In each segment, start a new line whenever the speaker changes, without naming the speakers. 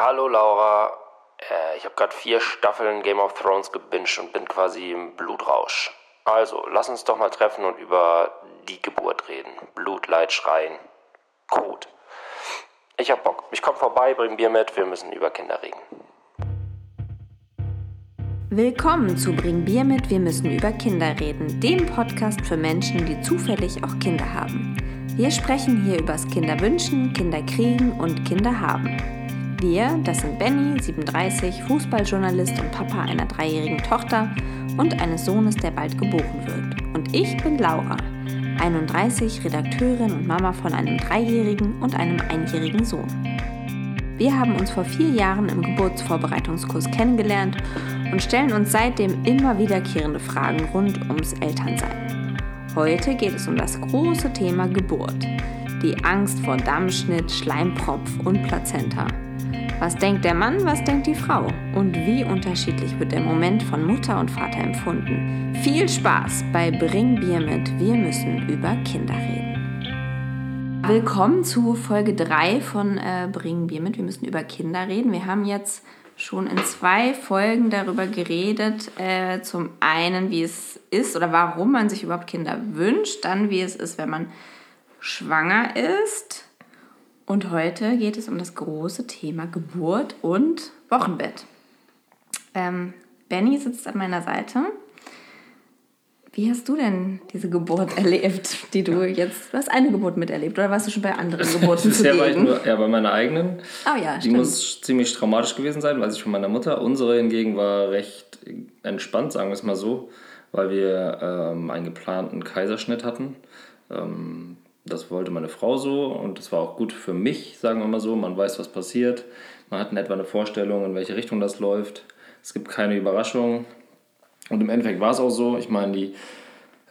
Hallo Laura, äh, ich habe gerade vier Staffeln Game of Thrones gebinged und bin quasi im Blutrausch. Also, lass uns doch mal treffen und über die Geburt reden. Blut, Leid, Schreien. Gut. Ich hab Bock. Ich komm vorbei, bring Bier mit, wir müssen über Kinder reden.
Willkommen zu Bring Bier mit, wir müssen über Kinder reden, dem Podcast für Menschen, die zufällig auch Kinder haben. Wir sprechen hier übers Kinderwünschen, Kinderkriegen und Kinderhaben. Wir, das sind Benny, 37, Fußballjournalist und Papa einer dreijährigen Tochter und eines Sohnes, der bald geboren wird. Und ich bin Laura, 31, Redakteurin und Mama von einem dreijährigen und einem einjährigen Sohn. Wir haben uns vor vier Jahren im Geburtsvorbereitungskurs kennengelernt und stellen uns seitdem immer wiederkehrende Fragen rund ums Elternsein. Heute geht es um das große Thema Geburt. Die Angst vor Dammschnitt, Schleimpropf und Plazenta. Was denkt der Mann, was denkt die Frau? Und wie unterschiedlich wird der Moment von Mutter und Vater empfunden? Viel Spaß bei Bring Bier mit. Wir müssen über Kinder reden. Willkommen zu Folge 3 von äh, Bring Bier mit. Wir müssen über Kinder reden. Wir haben jetzt schon in zwei Folgen darüber geredet. Äh, zum einen, wie es ist oder warum man sich überhaupt Kinder wünscht. Dann, wie es ist, wenn man schwanger ist und heute geht es um das große Thema Geburt und Wochenbett. Ähm, Benny sitzt an meiner Seite. Wie hast du denn diese Geburt erlebt, die du jetzt, du hast eine Geburt miterlebt oder warst du schon bei anderen Geburten
Bisher war ich nur ja, bei meiner eigenen.
Oh ja,
Die
stimmt.
muss ziemlich traumatisch gewesen sein, weiß ich von meiner Mutter. Unsere hingegen war recht entspannt, sagen wir es mal so, weil wir ähm, einen geplanten Kaiserschnitt hatten. Ähm, das wollte meine Frau so und das war auch gut für mich, sagen wir mal so. Man weiß, was passiert. Man hat in etwa eine Vorstellung, in welche Richtung das läuft. Es gibt keine Überraschung. Und im Endeffekt war es auch so. Ich meine, die,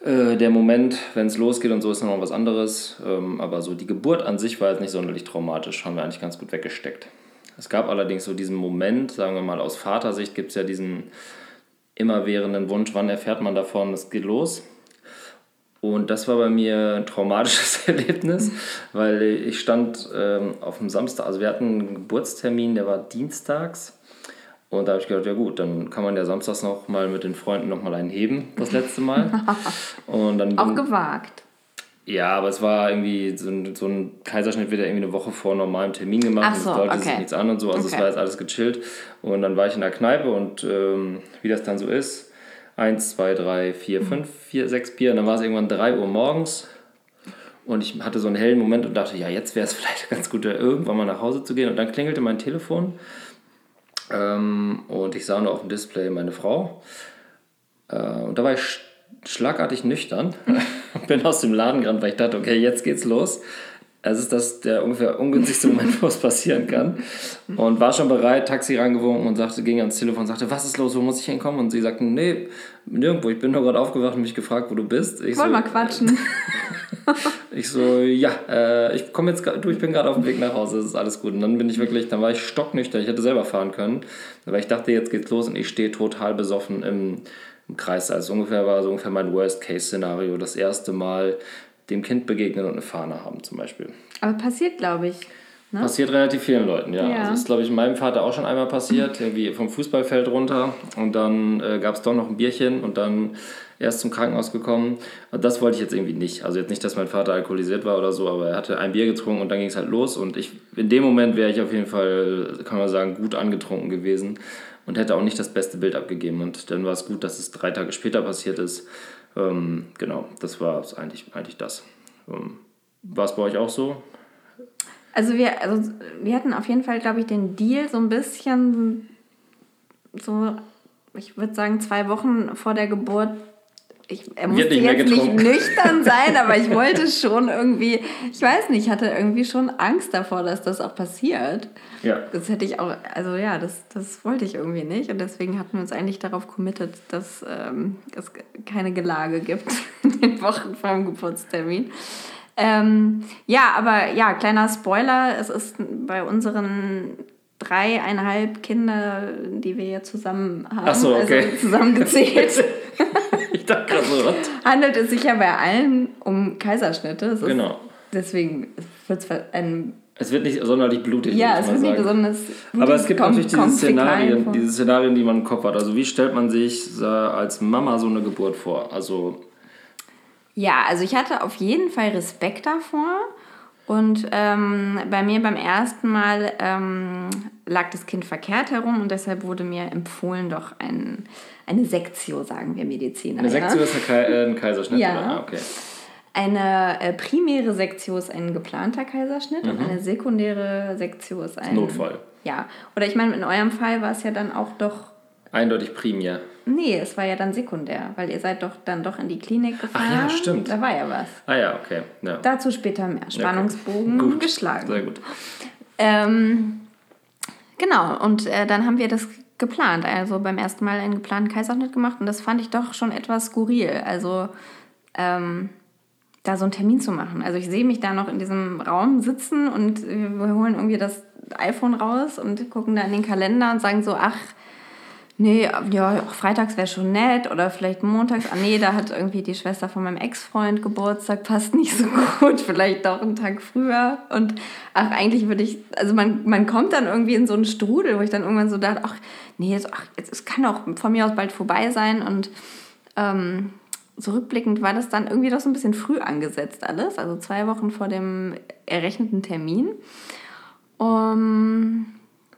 äh, der Moment, wenn es losgeht und so, ist noch was anderes. Ähm, aber so die Geburt an sich war jetzt nicht sonderlich traumatisch. Haben wir eigentlich ganz gut weggesteckt. Es gab allerdings so diesen Moment, sagen wir mal aus Vatersicht, gibt es ja diesen immerwährenden Wunsch, wann erfährt man davon, es geht los. Und das war bei mir ein traumatisches Erlebnis, weil ich stand ähm, auf dem Samstag, also wir hatten einen Geburtstermin, der war dienstags. Und da habe ich gedacht, ja gut, dann kann man ja samstags noch mal mit den Freunden noch mal einen heben, das letzte Mal. Und dann
Auch gewagt.
ja, aber es war irgendwie, so ein, so ein Kaiserschnitt wird ja irgendwie eine Woche vor normalem Termin gemacht.
Ach so,
und es deutete sich
okay.
nichts an und so. Also es
Okay.
war jetzt alles gechillt. Und dann war ich in der Kneipe und ähm, wie das dann so ist, eins, zwei, drei, vier, fünf, vier, sechs Bier. Und dann war es irgendwann drei Uhr morgens. Und ich hatte so einen hellen Moment und dachte, ja, jetzt wäre es vielleicht ganz gut, irgendwann mal nach Hause zu gehen. Und dann klingelte mein Telefon. Ähm, und ich sah nur auf dem Display meine Frau. Äh, und da war ich sch schlagartig nüchtern. Bin aus dem Laden gerannt, weil ich dachte, okay, jetzt geht's los. Es ist das der ungefähr ungünstigste Moment, wo es passieren kann. Und war schon bereit, Taxi rangewunken und sagte, ging ans Telefon und sagte, was ist los, wo muss ich hinkommen? Und sie sagte, nee, nirgendwo, ich bin nur gerade aufgewacht und mich gefragt, wo du bist. Ich
Wollen
so,
wir quatschen?
ich so, ja, äh, ich komme jetzt, du, ich bin gerade auf dem Weg nach Hause, das ist alles gut. Und dann bin ich wirklich, dann war ich stocknüchtern, ich hätte selber fahren können, weil ich dachte, jetzt geht's los und ich stehe total besoffen im, im Kreis. Also ungefähr war so ungefähr mein Worst-Case-Szenario, das erste Mal dem Kind begegnen und eine Fahne haben zum Beispiel.
Aber passiert, glaube ich. Ne?
Passiert relativ vielen Leuten, ja.
Ja.
Also das ist, glaube ich, meinem Vater auch schon einmal passiert, irgendwie vom Fußballfeld runter und dann äh, gab es doch noch ein Bierchen und dann erst zum Krankenhaus gekommen. Und das wollte ich jetzt irgendwie nicht. Also jetzt nicht, dass mein Vater alkoholisiert war oder so, aber er hatte ein Bier getrunken und dann ging es halt los und ich, in dem Moment wäre ich auf jeden Fall, kann man sagen, gut angetrunken gewesen und hätte auch nicht das beste Bild abgegeben. Und dann war es gut, dass es drei Tage später passiert ist. Ähm, genau, das war eigentlich, eigentlich das. Ähm, war es bei euch auch so?
Also wir, also wir hatten auf jeden Fall, glaube ich, den Deal so ein bisschen so, ich würde sagen, zwei Wochen vor der Geburt. Ich, er musste jetzt nicht nüchtern sein, aber ich wollte schon irgendwie, ich weiß nicht, ich hatte irgendwie schon Angst davor, dass das auch passiert.
Ja.
Das hätte ich auch, also ja, das, das wollte ich irgendwie nicht. Und deswegen hatten wir uns eigentlich darauf committed, dass ähm, es keine Gelage gibt in den Wochen vor dem Geburtstermin. Ähm, ja, aber ja, kleiner Spoiler, es ist bei unseren dreieinhalb Kinder, die wir ja zusammen haben,
so, okay.
also zusammengezählt,
dachte gerade so, was?
handelt es sich ja bei allen um Kaiserschnitte. Ist,
Genau.
Deswegen wird es ein
Es wird nicht sonderlich blutig.
Ja, es wird nicht besonders.
Aber es gibt natürlich diese Szenarien, diese Szenarien, die man im Kopf hat. Also wie stellt man sich als Mama so eine Geburt vor? Also
ja, also ich hatte auf jeden Fall Respekt davor. Und ähm, bei mir beim ersten Mal ähm, lag das Kind verkehrt herum und deshalb wurde mir empfohlen, doch ein, eine Sektio, sagen wir Mediziner.
Eine Sektio ja? ist ein Kaiserschnitt,
ja. oder? Ah, okay. Eine äh, primäre Sektio ist ein geplanter Kaiserschnitt mhm. und eine sekundäre Sektio ist ein
Notfall.
Ja, oder ich meine, in eurem Fall war es ja dann auch doch
Eindeutig primär.
Nee, es war ja dann sekundär, weil ihr seid doch dann doch in die Klinik gefahren.
Ach ja, stimmt.
Da war ja was.
Ah ja, okay. Ja.
Dazu später mehr. Spannungsbogen
okay.
geschlagen.
Sehr gut.
Ähm, genau, und äh, dann haben wir das geplant. Also beim ersten Mal einen geplanten Kaiserschnitt gemacht und das fand ich doch schon etwas skurril. Also ähm, da so einen Termin zu machen. Also ich sehe mich da noch in diesem Raum sitzen und wir holen irgendwie das iPhone raus und gucken da in den Kalender und sagen so, ach, nee, ja, freitags wäre schon nett oder vielleicht montags. Ah, nee, da hat irgendwie die Schwester von meinem Ex-Freund Geburtstag, passt nicht so gut, vielleicht doch einen Tag früher. Und ach, eigentlich würde ich, also man, man kommt dann irgendwie in so einen Strudel, wo ich dann irgendwann so dachte, ach, nee, so, ach, es kann auch von mir aus bald vorbei sein. Und ähm, zurückblickend war das dann irgendwie doch so ein bisschen früh angesetzt alles, also zwei Wochen vor dem errechneten Termin. Um,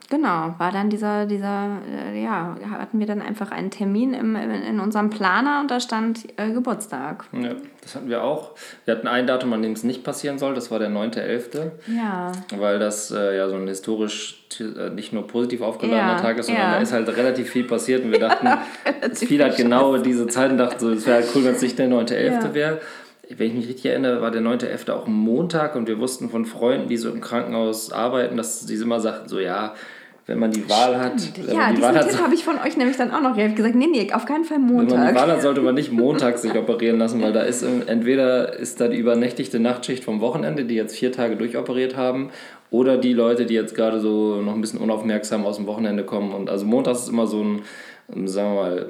Genau, war dann dieser, dieser, äh, ja, hatten wir dann einfach einen Termin im, in unserem Planer und da stand äh, Geburtstag.
Ja, das hatten wir auch. Wir hatten ein Datum, an dem es nicht passieren soll, das war der 9.11.
Ja.
Weil das äh, ja so ein historisch äh, nicht nur positiv aufgeladener ja, Tag ist, sondern ja. da ist halt relativ viel passiert und wir dachten, fiel halt genau diese Zeit und dachten so, es wäre halt cool, wenn es nicht der 9.11. Ja. wäre wenn ich mich richtig erinnere, war der 9.11. auch ein Montag und wir wussten von Freunden, die so im Krankenhaus arbeiten, dass sie immer sagten, so ja, wenn man die Wahl hat.
Ja,
die
diesen hat, Tipp habe ich von euch nämlich dann auch noch. Ihr habt gesagt, nee, nee, auf keinen Fall Montag.
Wenn man die Wahl hat, sollte man nicht montags sich operieren lassen, weil da ist entweder ist da die übernächtigte Nachtschicht vom Wochenende, die jetzt vier Tage durchoperiert haben, oder die Leute, die jetzt gerade so noch ein bisschen unaufmerksam aus dem Wochenende kommen. Und also montags ist immer so ein, sagen wir mal,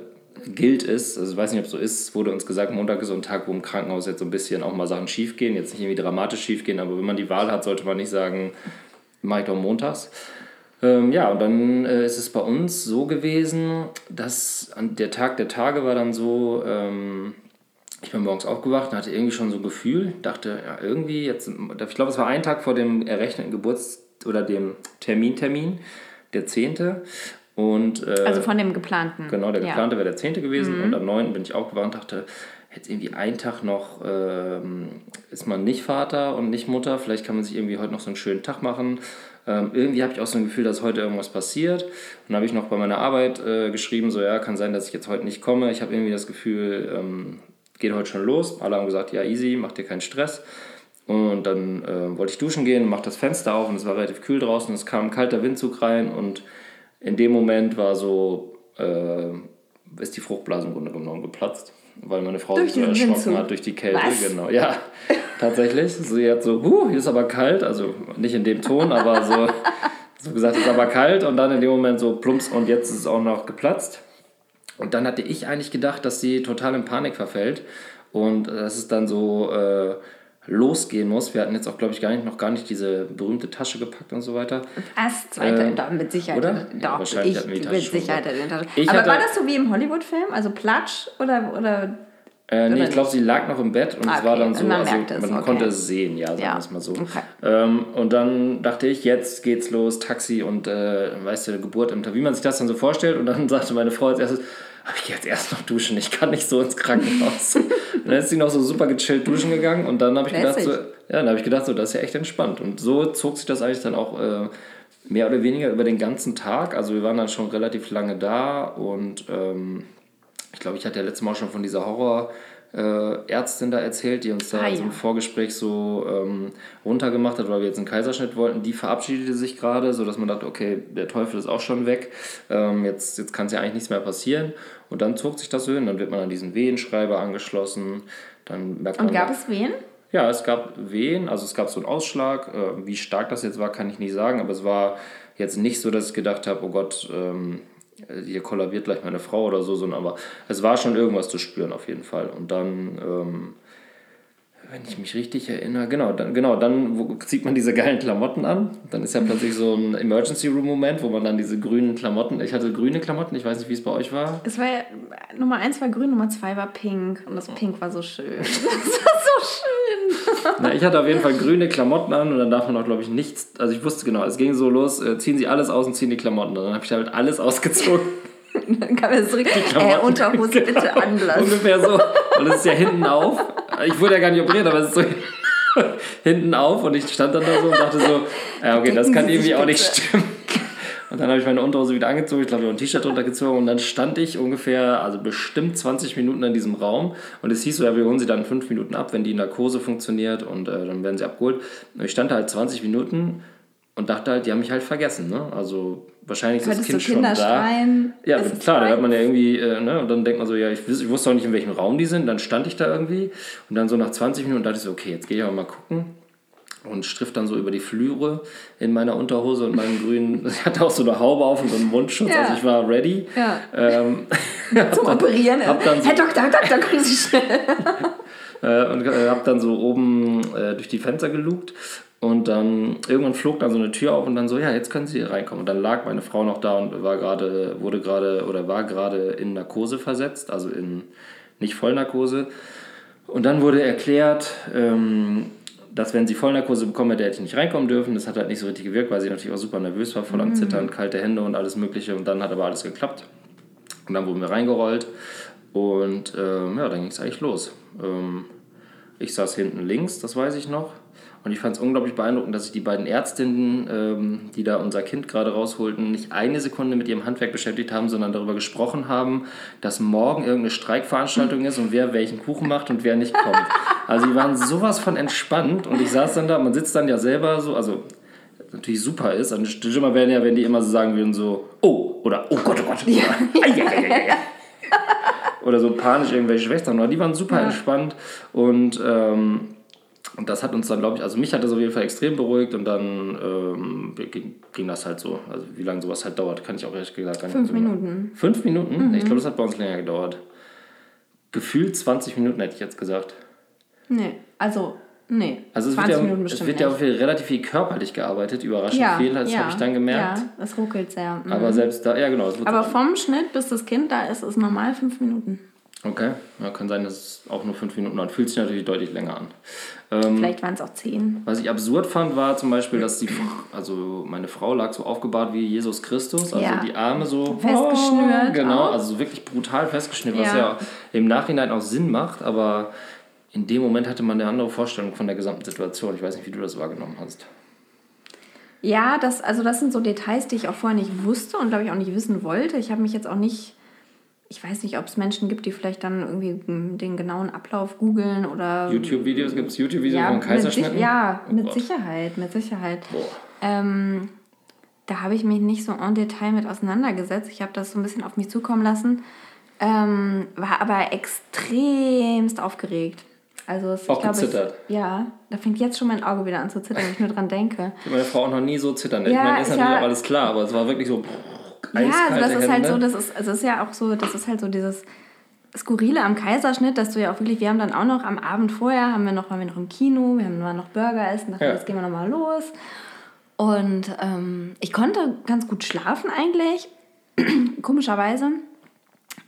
gilt ist, also ich weiß nicht, ob es so ist, wurde uns gesagt, Montag ist so ein Tag, wo im Krankenhaus jetzt so ein bisschen auch mal Sachen schief gehen, jetzt nicht irgendwie dramatisch schief gehen, aber wenn man die Wahl hat, sollte man nicht sagen, mache ich doch montags. Ähm, ja, und dann äh, ist es bei uns so gewesen, dass an der Tag der Tage war dann so, ähm, ich bin morgens aufgewacht und hatte irgendwie schon so ein Gefühl, dachte, ja, irgendwie jetzt, ich glaube, es war ein Tag vor dem errechneten Geburts- oder dem Termintermin, der 10. Und, äh,
also von dem geplanten.
Genau, der geplante ja. wäre der 10. gewesen mhm. und am 9. bin ich aufgewacht und dachte, jetzt irgendwie einen Tag noch ähm, ist man nicht Vater und nicht Mutter, vielleicht kann man sich irgendwie heute noch so einen schönen Tag machen ähm, irgendwie habe ich auch so ein Gefühl, dass heute irgendwas passiert. Und dann habe ich noch bei meiner Arbeit äh, geschrieben, so ja, kann sein, dass ich jetzt heute nicht komme. Ich habe irgendwie das Gefühl, ähm, geht heute schon los. Alle haben gesagt, ja, easy, mach dir keinen Stress. Und dann äh, wollte ich duschen gehen, mach das Fenster auf und es war relativ kühl draußen. Es kam ein kalter Windzug rein und in dem Moment war so, äh, ist die Fruchtblase im Grunde genommen geplatzt weil meine Frau durch sich so erschrocken Windzug. hat durch die Kälte. Was? Genau, ja, tatsächlich. Sie hat so, huh, hier ist aber kalt, also nicht in dem Ton, aber so, so gesagt, es ist aber kalt und dann in dem Moment so plumps und jetzt ist es auch noch geplatzt. Und dann hatte ich eigentlich gedacht, dass sie total in Panik verfällt und dass es dann so äh, losgehen muss. Wir hatten jetzt auch, glaube ich, gar nicht, noch gar nicht diese berühmte Tasche gepackt und so weiter.
Erst zweite, äh, doch, mit Sicherheit.
Oder?
Doch, ja,
wahrscheinlich
ich,
hatten wir die Tasche
mit Sicherheit. Ich Aber hatte, war das so wie im Hollywood-Film? Also Platsch oder... oder
äh, nee, ich glaube, sie lag noch im Bett und ah, okay. es war dann so, man, also, man okay. konnte es sehen, ja, sagen wir es mal so. Okay. Ähm, und dann dachte ich, jetzt geht's los, Taxi und, äh, weißt du, Geburt im wie man sich das dann so vorstellt. Und dann sagte meine Frau als erstes, aber ich gehe jetzt erst noch duschen, ich kann nicht so ins Krankenhaus. und dann ist sie noch so super gechillt duschen gegangen und dann habe ich gedacht, so, ja, dann habe ich gedacht, so, das ist ja echt entspannt. Und so zog sich das eigentlich dann auch äh, mehr oder weniger über den ganzen Tag. Also wir waren dann schon relativ lange da und ähm, ich glaube, ich hatte ja letztes Mal schon von dieser Horror- äh, Ärztin da erzählt, die uns da ah, ja. im Vorgespräch so ähm, runtergemacht hat, weil wir jetzt einen Kaiserschnitt wollten. Die verabschiedete sich gerade, sodass man dachte, okay, der Teufel ist auch schon weg. Ähm, jetzt jetzt kann es ja eigentlich nichts mehr passieren. Und dann zog sich das so hin. Dann wird man an diesen Wehenschreiber angeschlossen. Dann merkt man,
Und gab es Wehen?
Ja, es gab Wehen, also es gab so einen Ausschlag. Äh, wie stark das jetzt war, kann ich nicht sagen, aber es war jetzt nicht so, dass ich gedacht habe, oh Gott, ähm, hier kollabiert gleich meine Frau oder so, sondern aber es war schon irgendwas zu spüren auf jeden Fall. Und dann ähm, Wenn ich mich richtig erinnere, genau, dann, genau, dann zieht man diese geilen Klamotten an. Dann ist ja plötzlich so ein Emergency Room Moment, wo man dann diese grünen Klamotten, ich hatte grüne Klamotten, ich weiß nicht, wie es bei euch war.
Es war ja, Nummer eins war grün, Nummer zwei war pink und das Pink war so schön. Das war so schön.
Na, ich hatte auf jeden Fall grüne Klamotten an und dann darf man auch, glaube ich, nichts, also ich wusste genau, es ging so los, äh, ziehen sie alles aus und ziehen die Klamotten. Und dann habe ich halt alles ausgezogen.
dann kam er zurück, äh, Unterhose bitte anlassen.
Ungefähr so. Und es ist ja hinten auf. Ich wurde ja gar nicht operiert, aber es ist so hinten auf und ich stand dann da so und dachte so, ja okay, das kann irgendwie auch nicht stimmen. Und dann habe ich meine Unterhose wieder angezogen, ich glaube, ich habe ein T-Shirt runtergezogen und dann stand ich ungefähr, also bestimmt 20 Minuten in diesem Raum und es hieß so, ja, wir holen sie dann fünf Minuten ab, wenn die Narkose funktioniert und äh, dann werden sie abgeholt. Und ich stand da halt 20 Minuten und dachte halt, die haben mich halt vergessen. Ne? Also wahrscheinlich ist das Kind schon da. Schreien? Ja, klar, da hört man ja irgendwie, äh, ne? und dann denkt man so, ja, ich, ich, wusste auch nicht, in welchem Raum die sind. Dann stand ich da irgendwie und dann so nach 20 Minuten dachte ich so, okay, jetzt gehe ich aber mal gucken und striff dann so über die Flüre in meiner Unterhose und meinem grünen, ich hatte auch so eine Haube auf und so einen Mundschutz, ja. also ich war ready. Ja. Ähm,
Zum dann, Operieren. Hab dann so, Herr Doktor, Doktor, kommen Sie schnell.
äh, und äh, habe dann so oben äh, durch die Fenster gelugt und dann irgendwann flog dann so eine Tür auf und dann so, ja, jetzt können Sie hier reinkommen. Und dann lag meine Frau noch da und war gerade, wurde gerade oder war gerade in Narkose versetzt, also in nicht Vollnarkose. Und dann wurde erklärt, ähm, dass wenn sie Vollnarkose bekommen hätte, hätte ich nicht reinkommen dürfen. Das hat halt nicht so richtig gewirkt, weil sie natürlich auch super nervös war, voll am mhm. Zittern, kalte Hände und alles Mögliche. Und dann hat aber alles geklappt. Und dann wurden wir reingerollt. Und ähm, ja, dann ging es eigentlich los. Ähm, ich saß hinten links, das weiß ich noch. Und ich fand es unglaublich beeindruckend, dass sich die beiden Ärztinnen, ähm, die da unser Kind gerade rausholten, nicht eine Sekunde mit ihrem Handwerk beschäftigt haben, sondern darüber gesprochen haben, dass morgen irgendeine Streikveranstaltung ist und wer welchen Kuchen macht und wer nicht kommt. Also die waren sowas von entspannt und ich saß dann da, man sitzt dann ja selber so, also natürlich super ist. Und schlimmer wären ja, wenn die immer so sagen würden, so, oh, oder oh Gott, oh Gott. Ja. oder so panisch irgendwelche Schwestern. Aber die waren super ja. entspannt und ähm, und das hat uns dann, glaube ich, also mich hat das auf jeden Fall extrem beruhigt und dann ähm, ging, ging, das halt so. Also wie lange sowas halt dauert, kann ich auch ehrlich gesagt gar nicht
Fünf Minuten.
Fünf Minuten? Mhm. Ich glaube, das hat bei uns länger gedauert. Gefühlt 20 Minuten hätte ich jetzt gesagt.
Nee, also Nee,
also es 20 wird ja. Es wird ja viel, relativ viel körperlich gearbeitet, überraschend ja, viel, das ja, habe ich dann gemerkt.
Ja, es ruckelt sehr.
Mhm. Aber selbst da, ja genau.
Aber vom Schnitt bis das Kind da ist, ist normal fünf Minuten.
Okay, ja, kann sein, dass es auch nur fünf Minuten dauert. Fühlt sich natürlich deutlich länger an.
Ähm, Vielleicht waren es auch zehn.
Was ich absurd fand, war zum Beispiel, dass die, also meine Frau lag so aufgebahrt wie Jesus Christus, also ja. die Arme so festgeschnürt. Oh, genau, auch. also so wirklich brutal festgeschnürt, was ja im Nachhinein auch Sinn macht, aber in dem Moment hatte man eine andere Vorstellung von der gesamten Situation. Ich weiß nicht, wie du das wahrgenommen hast.
Ja, das, also das sind so Details, die ich auch vorher nicht wusste und glaube ich auch nicht wissen wollte. Ich habe mich jetzt auch nicht ich weiß nicht, ob es Menschen gibt, die vielleicht dann irgendwie den genauen Ablauf googeln oder.
YouTube-Videos? Gibt es YouTube-Videos ja, von Kaiserschnitten?
Mit, ja, oh mit Gott. Sicherheit, mit Sicherheit. Ähm, da habe ich mich nicht so en Detail mit auseinandergesetzt. Ich habe das so ein bisschen auf mich zukommen lassen. Ähm, war aber extremst aufgeregt. Also es,
auch ich glaube, gezittert.
Ich, ja, da fängt jetzt schon mein Auge wieder an zu zittern, wenn ich nur dran denke.
Meine Frau auch noch nie so zittern. Ja, ich meine, ist natürlich auch alles klar, aber es war wirklich so.
Ja, also das ist halt so, das ist, also ist ja auch so, das ist halt so dieses Skurrile am Kaiserschnitt, dass du ja auch wirklich, wir haben dann auch noch am Abend vorher, haben wir noch, waren wir noch im Kino, wir haben noch Burger essen, dachten, ja. jetzt gehen wir nochmal los. Und ähm, ich konnte ganz gut schlafen eigentlich, komischerweise.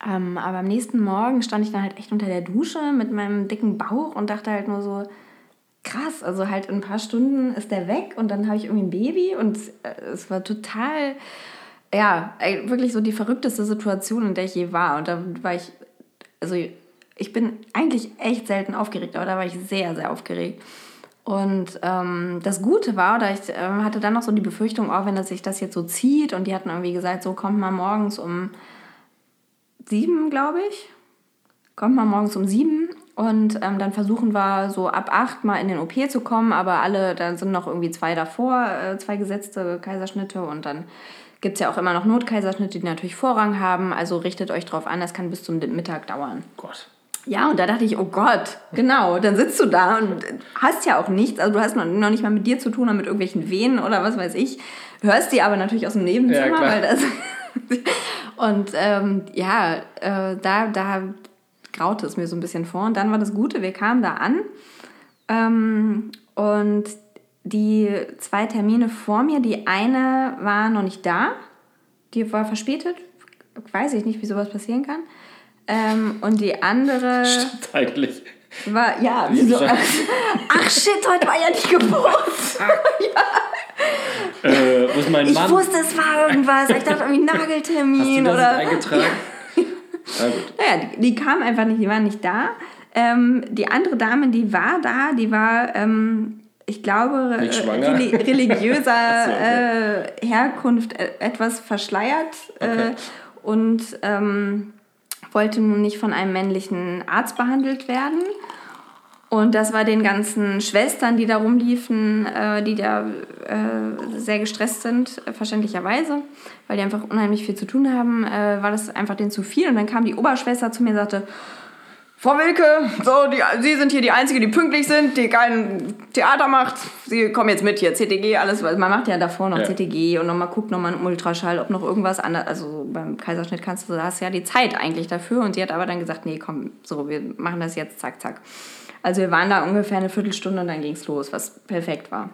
Ähm, aber am nächsten Morgen stand ich dann halt echt unter der Dusche mit meinem dicken Bauch und dachte halt nur so, krass, also halt in ein paar Stunden ist der weg und dann habe ich irgendwie ein Baby und äh, es war total ja, wirklich so die verrückteste Situation, in der ich je war. Und da war ich, also ich bin eigentlich echt selten aufgeregt, aber da war ich sehr, sehr aufgeregt. Und ähm, das Gute war, oder ich äh, hatte dann noch so die Befürchtung, auch oh, wenn das sich das jetzt so zieht, und die hatten irgendwie gesagt, so kommt mal morgens um sieben, glaube ich. Kommt mal morgens um sieben und ähm, dann versuchen wir so ab acht mal in den OP zu kommen, aber alle, da sind noch irgendwie zwei davor, äh, zwei gesetzte Kaiserschnitte und dann gibt es ja auch immer noch Notkaiserschnitte, die natürlich Vorrang haben. Also richtet euch drauf an, das kann bis zum Mittag dauern.
Gott.
Ja, und da dachte ich, oh Gott, genau, dann sitzt du da und hast ja auch nichts. Also du hast noch, noch nicht mal mit dir zu tun oder mit irgendwelchen Venen oder was weiß ich. Hörst die aber natürlich aus dem Nebenzimmer, ja, weil das. und ähm, ja, äh, da, da graute es mir so ein bisschen vor. Und dann war das Gute, wir kamen da an Ähm, und die zwei Termine vor mir, die eine war noch nicht da, die war verspätet. Weiß ich nicht, wie sowas passieren kann. Ähm, und die andere
Stimmt eigentlich.
war, ja,
Wie
wieso? Ach shit, heute war ja die Geburt.
Äh, wo ist mein
Ich
Mann?
wusste, es war irgendwas. Ich dachte irgendwie
Hast du
Nageltermin
das
oder.
eingetragen? Na gut.
Naja, die, die kam einfach nicht, die war nicht da. Ähm, die andere Dame, die war da, die war, ähm, ich glaube, äh, reli religiöser
so, okay.
äh, Herkunft äh, etwas verschleiert äh,
Okay.
und ähm, wollte nun nicht von einem männlichen Arzt behandelt werden. Und das war den ganzen Schwestern, die da rumliefen, äh, die da äh, sehr gestresst sind, äh, verständlicherweise, weil die einfach unheimlich viel zu tun haben, äh, war das einfach denen zu viel. Und dann kam die Oberschwester zu mir und sagte, Frau Wilke, so, die, Sie sind hier die Einzige, die pünktlich sind, die kein Theater macht. Sie kommen jetzt mit hier, CTG, alles. Man macht ja davor noch
Ja.
CTG und nochmal guckt nochmal einen Ultraschall, ob noch irgendwas anderes. Also beim Kaiserschnitt kannst du, da hast du ja die Zeit eigentlich dafür. Und sie hat aber dann gesagt, nee, komm, so, wir machen das jetzt, zack, zack. Also wir waren da ungefähr eine Viertelstunde und dann ging's los, was perfekt war.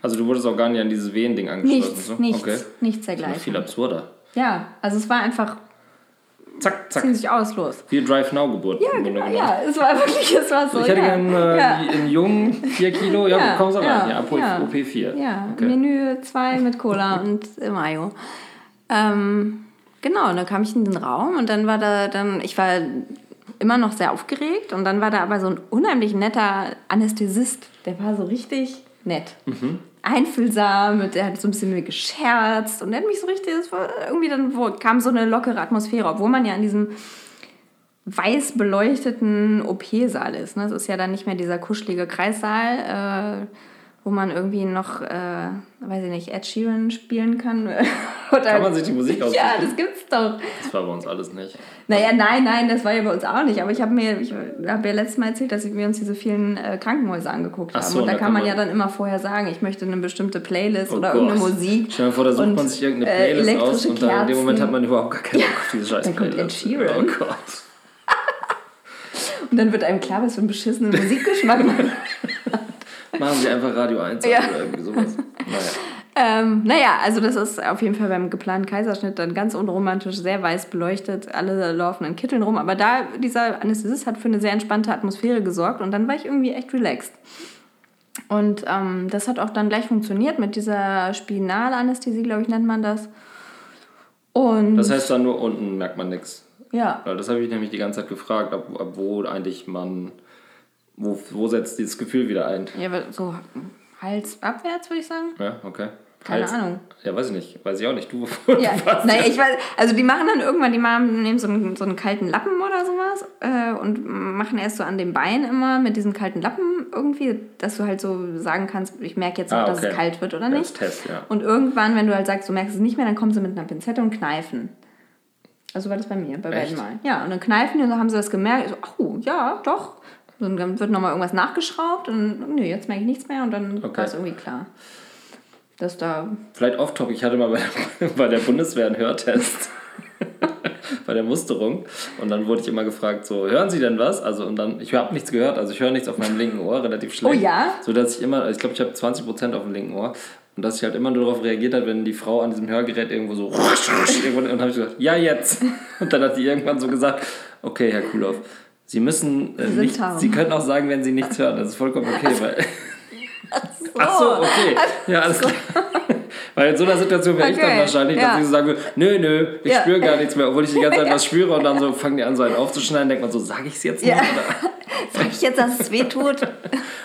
Also du wurdest auch gar nicht an dieses Wehen-Ding angeschlossen?
Nichts,
so?
nichts,
Okay.
nichts
Das ist viel
dergleichen.
absurder.
Ja, also es war einfach
Zack, zack.
ziehen sich aus los.
Wie Drive-Now-Geburt.
Ja,
im Grunde
genau, ja, es war wirklich, es war so.
Ich hätte
ja.
gerne äh,
ja.
einen jungen, 4 Kilo. Ja,
Ja,
komm so rein.
ja,
Ja, ab
ja.
OP4.
Ja,
Okay.
Menü 2 mit Cola und Mayo. Ähm, genau, und dann kam ich in den Raum und dann war da dann, ich war immer noch sehr aufgeregt und dann war da aber so ein unheimlich netter Anästhesist, der war so richtig nett. Einfühlsam, mit- der hat so ein bisschen mit mir gescherzt und der hat mich so richtig, das war irgendwie dann wo, kam so eine lockere Atmosphäre, obwohl man ja in diesem weiß beleuchteten OP-Saal ist. Ne? Das ist ja dann nicht mehr dieser kuschelige Kreissaal, äh, wo man irgendwie noch, äh, weiß ich nicht, Ed Sheeran spielen kann. Oder
Kann man sich die Musik aussuchen?
Ja, das gibt's doch.
Das war bei uns alles nicht.
Naja, nein, nein, das war ja bei uns auch nicht. Aber ich habe mir, ich habe ja letztes Mal erzählt, dass wir uns diese vielen äh, Krankenhäuser angeguckt haben.
so,
und da
da
kann man
man-
ja dann immer vorher sagen, ich möchte eine bestimmte Playlist
Oh
oder
Gott.
irgendeine Musik.
Stell dir mal vor, da sucht
Und,
man sich irgendeine
äh,
Playlist aus
elektrische
und dann in dem Moment hat man überhaupt gar keinen Bock auf diese scheiß
dann kommt Ed. Sheeran.
Oh Gott.
Und dann wird einem klar, was für einen beschissenen Musikgeschmack man
Machen Sie einfach Radio 1
Ja.
oder irgendwie sowas. Naja.
Ähm, naja, also das ist auf jeden Fall beim geplanten Kaiserschnitt dann ganz unromantisch, sehr weiß beleuchtet, alle laufen in Kitteln rum, aber da, dieser Anästhesist hat für eine sehr entspannte Atmosphäre gesorgt und dann war ich irgendwie echt relaxed. Und ähm, das hat auch dann gleich funktioniert mit dieser Spinalanästhesie, glaube ich, nennt man das. Und
Das heißt dann nur unten merkt man nichts.
ja,
Weil das habe ich nämlich die ganze Zeit gefragt, ab, ab wo eigentlich man, wo, wo setzt dieses Gefühl wieder ein?
ja, aber so Hals abwärts, würde ich sagen.
Ja, okay.
Keine Ahnung.
Ja, weiß ich nicht. Weiß ich auch nicht. Du,
Ja,
was?
naja, ich weiß, also die machen dann irgendwann, die machen, nehmen so einen, so einen kalten Lappen oder sowas äh, und machen erst so an dem Bein immer mit diesem kalten Lappen irgendwie, dass du halt so sagen kannst, ich merke jetzt
Ah,
dass
okay.
es kalt wird oder nicht.
Test, ja.
Und irgendwann, wenn du halt sagst, du merkst es nicht mehr, dann kommen sie mit einer Pinzette und kneifen. Also war das bei mir, bei beiden? Mal. Ja, und dann kneifen die und dann haben sie das gemerkt. So, oh, ja, doch. Und dann wird nochmal irgendwas nachgeschraubt und nö, jetzt merke ich nichts mehr und dann
Okay.
war es irgendwie klar. Dass da
Vielleicht off-top, ich hatte mal bei der, bei der Bundeswehr einen Hörtest. bei der Musterung. Und dann wurde ich immer gefragt, so, hören Sie denn was? Also, und dann, ich habe nichts gehört, also ich höre nichts auf meinem linken Ohr, relativ schlecht.
Oh ja?
So dass ich immer, ich glaube, ich habe 20% auf dem linken Ohr. Und dass ich halt immer nur darauf reagiert habe, wenn die Frau an diesem Hörgerät irgendwo so und dann habe ich gesagt, ja jetzt. Und dann hat die irgendwann so gesagt, okay, Herr Kulow, Sie müssen äh, nicht. Sie können auch sagen, wenn Sie nichts hören. Das ist vollkommen okay, weil
so.
Ach so, okay. Ja, alles klar. Weil in so einer Situation wäre ich dann
Okay,
wahrscheinlich, dass
ja.
ich so sagen würde, nö, nö, ich
Ja.
spüre gar nichts mehr, obwohl ich die ganze Zeit was spüre und dann so fangen die an, so einen aufzuschneiden, denkt man so, sage ich es jetzt noch?
Ja. Sag ich jetzt, dass es weh tut?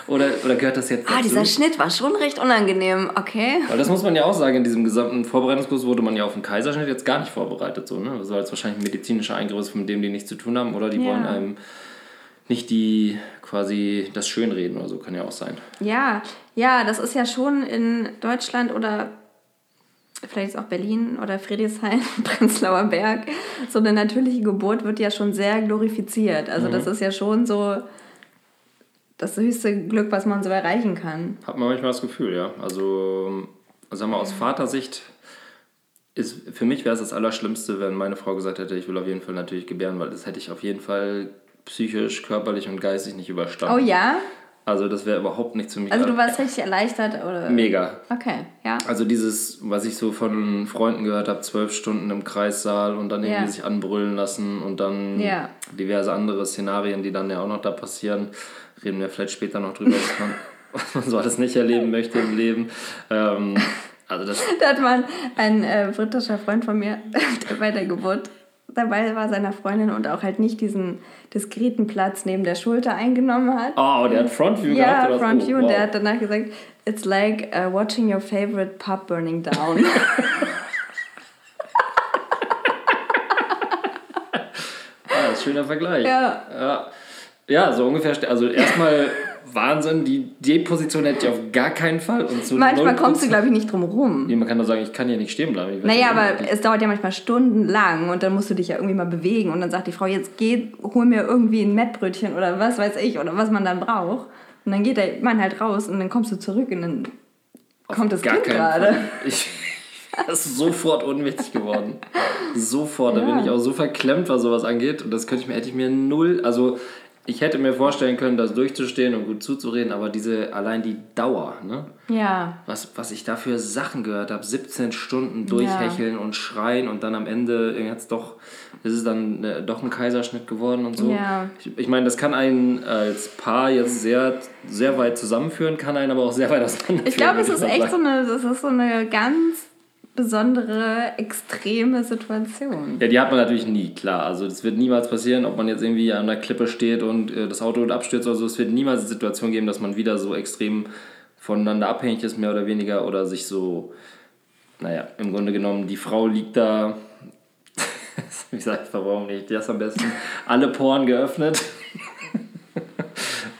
Oder, oder, gehört das jetzt
Ah,
dazu?
dieser Schnitt war schon recht unangenehm. Okay.
Weil das muss man ja auch sagen, in diesem gesamten Vorbereitungskurs wurde man ja auf den Kaiserschnitt jetzt gar nicht vorbereitet. So, ne? Das war jetzt wahrscheinlich ein medizinischer Eingriff, mit dem die nichts zu tun haben. Oder die wollen einem nicht die quasi das Schönreden oder so, kann ja auch sein.
Ja, ja, das ist ja schon in Deutschland oder vielleicht ist auch Berlin oder Friedrichshain, Prenzlauer Berg, so eine natürliche Geburt wird ja schon sehr glorifiziert. Also das ist ja schon so das höchste Glück, was man so erreichen kann.
Hat man manchmal das Gefühl, ja. Also, sagen wir aus Vatersicht, ist, für mich wäre es das Allerschlimmste, wenn meine Frau gesagt hätte, ich will auf jeden Fall natürlich gebären, weil das hätte ich auf jeden Fall psychisch, körperlich und geistig nicht überstanden.
Oh ja?
Also das wäre überhaupt nicht zu mir.
Also du warst richtig erleichtert, oder?
Mega.
Okay, ja.
Also dieses, was ich so von Freunden gehört habe, zwölf Stunden im Kreissaal und dann irgendwie
Ja.
sich anbrüllen lassen und dann
Ja.
diverse andere Szenarien, die dann ja auch noch da passieren. Reden wir vielleicht später noch drüber, was man, was man so alles nicht erleben möchte im Leben. Ähm, also das,
Da hat mal ein äh, britischer Freund von mir, bei der Geburt dabei war, seiner Freundin und auch halt nicht diesen diskreten Platz neben der Schulter eingenommen hat.
oh, der hat Frontview
ja,
gehabt was?
Frontview.
Oh,
Und
wow.
der hat danach gesagt, it's like uh, watching your favorite pub burning down.
Ah, das ist ein schöner Vergleich.
ja.
Ja, ja so ungefähr. Also erstmal Wahnsinn, die, die Position hätte ich auf gar keinen Fall. Und zu
Manchmal
0%.
kommst du, glaube ich, nicht drum rum.
Nee, man kann doch sagen, ich kann hier nicht stehen bleiben.
Naja, aber
irgendwie-
es dauert ja manchmal stundenlang und dann musst du dich ja irgendwie mal bewegen und dann sagt die Frau, jetzt geh, hol mir irgendwie ein Mettbrötchen oder was weiß ich oder was man dann braucht. Und dann geht der Mann halt raus und dann kommst du zurück und dann kommt das
Gar
Kind gerade.
Ich, das ist sofort ohnmächtig geworden. Sofort. Da
Ja.
bin ich auch so verklemmt, was sowas angeht. Und das könnte ich mir, hätte ich mir null. Also, ich hätte mir vorstellen können, das durchzustehen und gut zuzureden, aber diese, allein die Dauer, ne?
Ja,
Was, was ich da für Sachen gehört habe, 17 Stunden durchhecheln und schreien und dann am Ende jetzt doch, ist es dann äh, doch ein Kaiserschnitt geworden und so.
Ja.
Ich, ich meine, das kann einen als Paar jetzt sehr, sehr weit zusammenführen, kann einen aber auch sehr weit auseinanderführen.
ich glaube, es ist echt
sagen.
so eine, das ist so eine ganz besondere, extreme Situation.
Ja, die hat man natürlich nie, klar. Also das wird niemals passieren, ob man jetzt irgendwie an der Klippe steht und äh, das Auto abstürzt oder so. Es wird niemals eine Situation geben, dass man wieder so extrem voneinander abhängig ist, mehr oder weniger, oder sich so, naja, im Grunde genommen, die Frau liegt da, wie sagt warum nicht, das am besten, alle Poren geöffnet.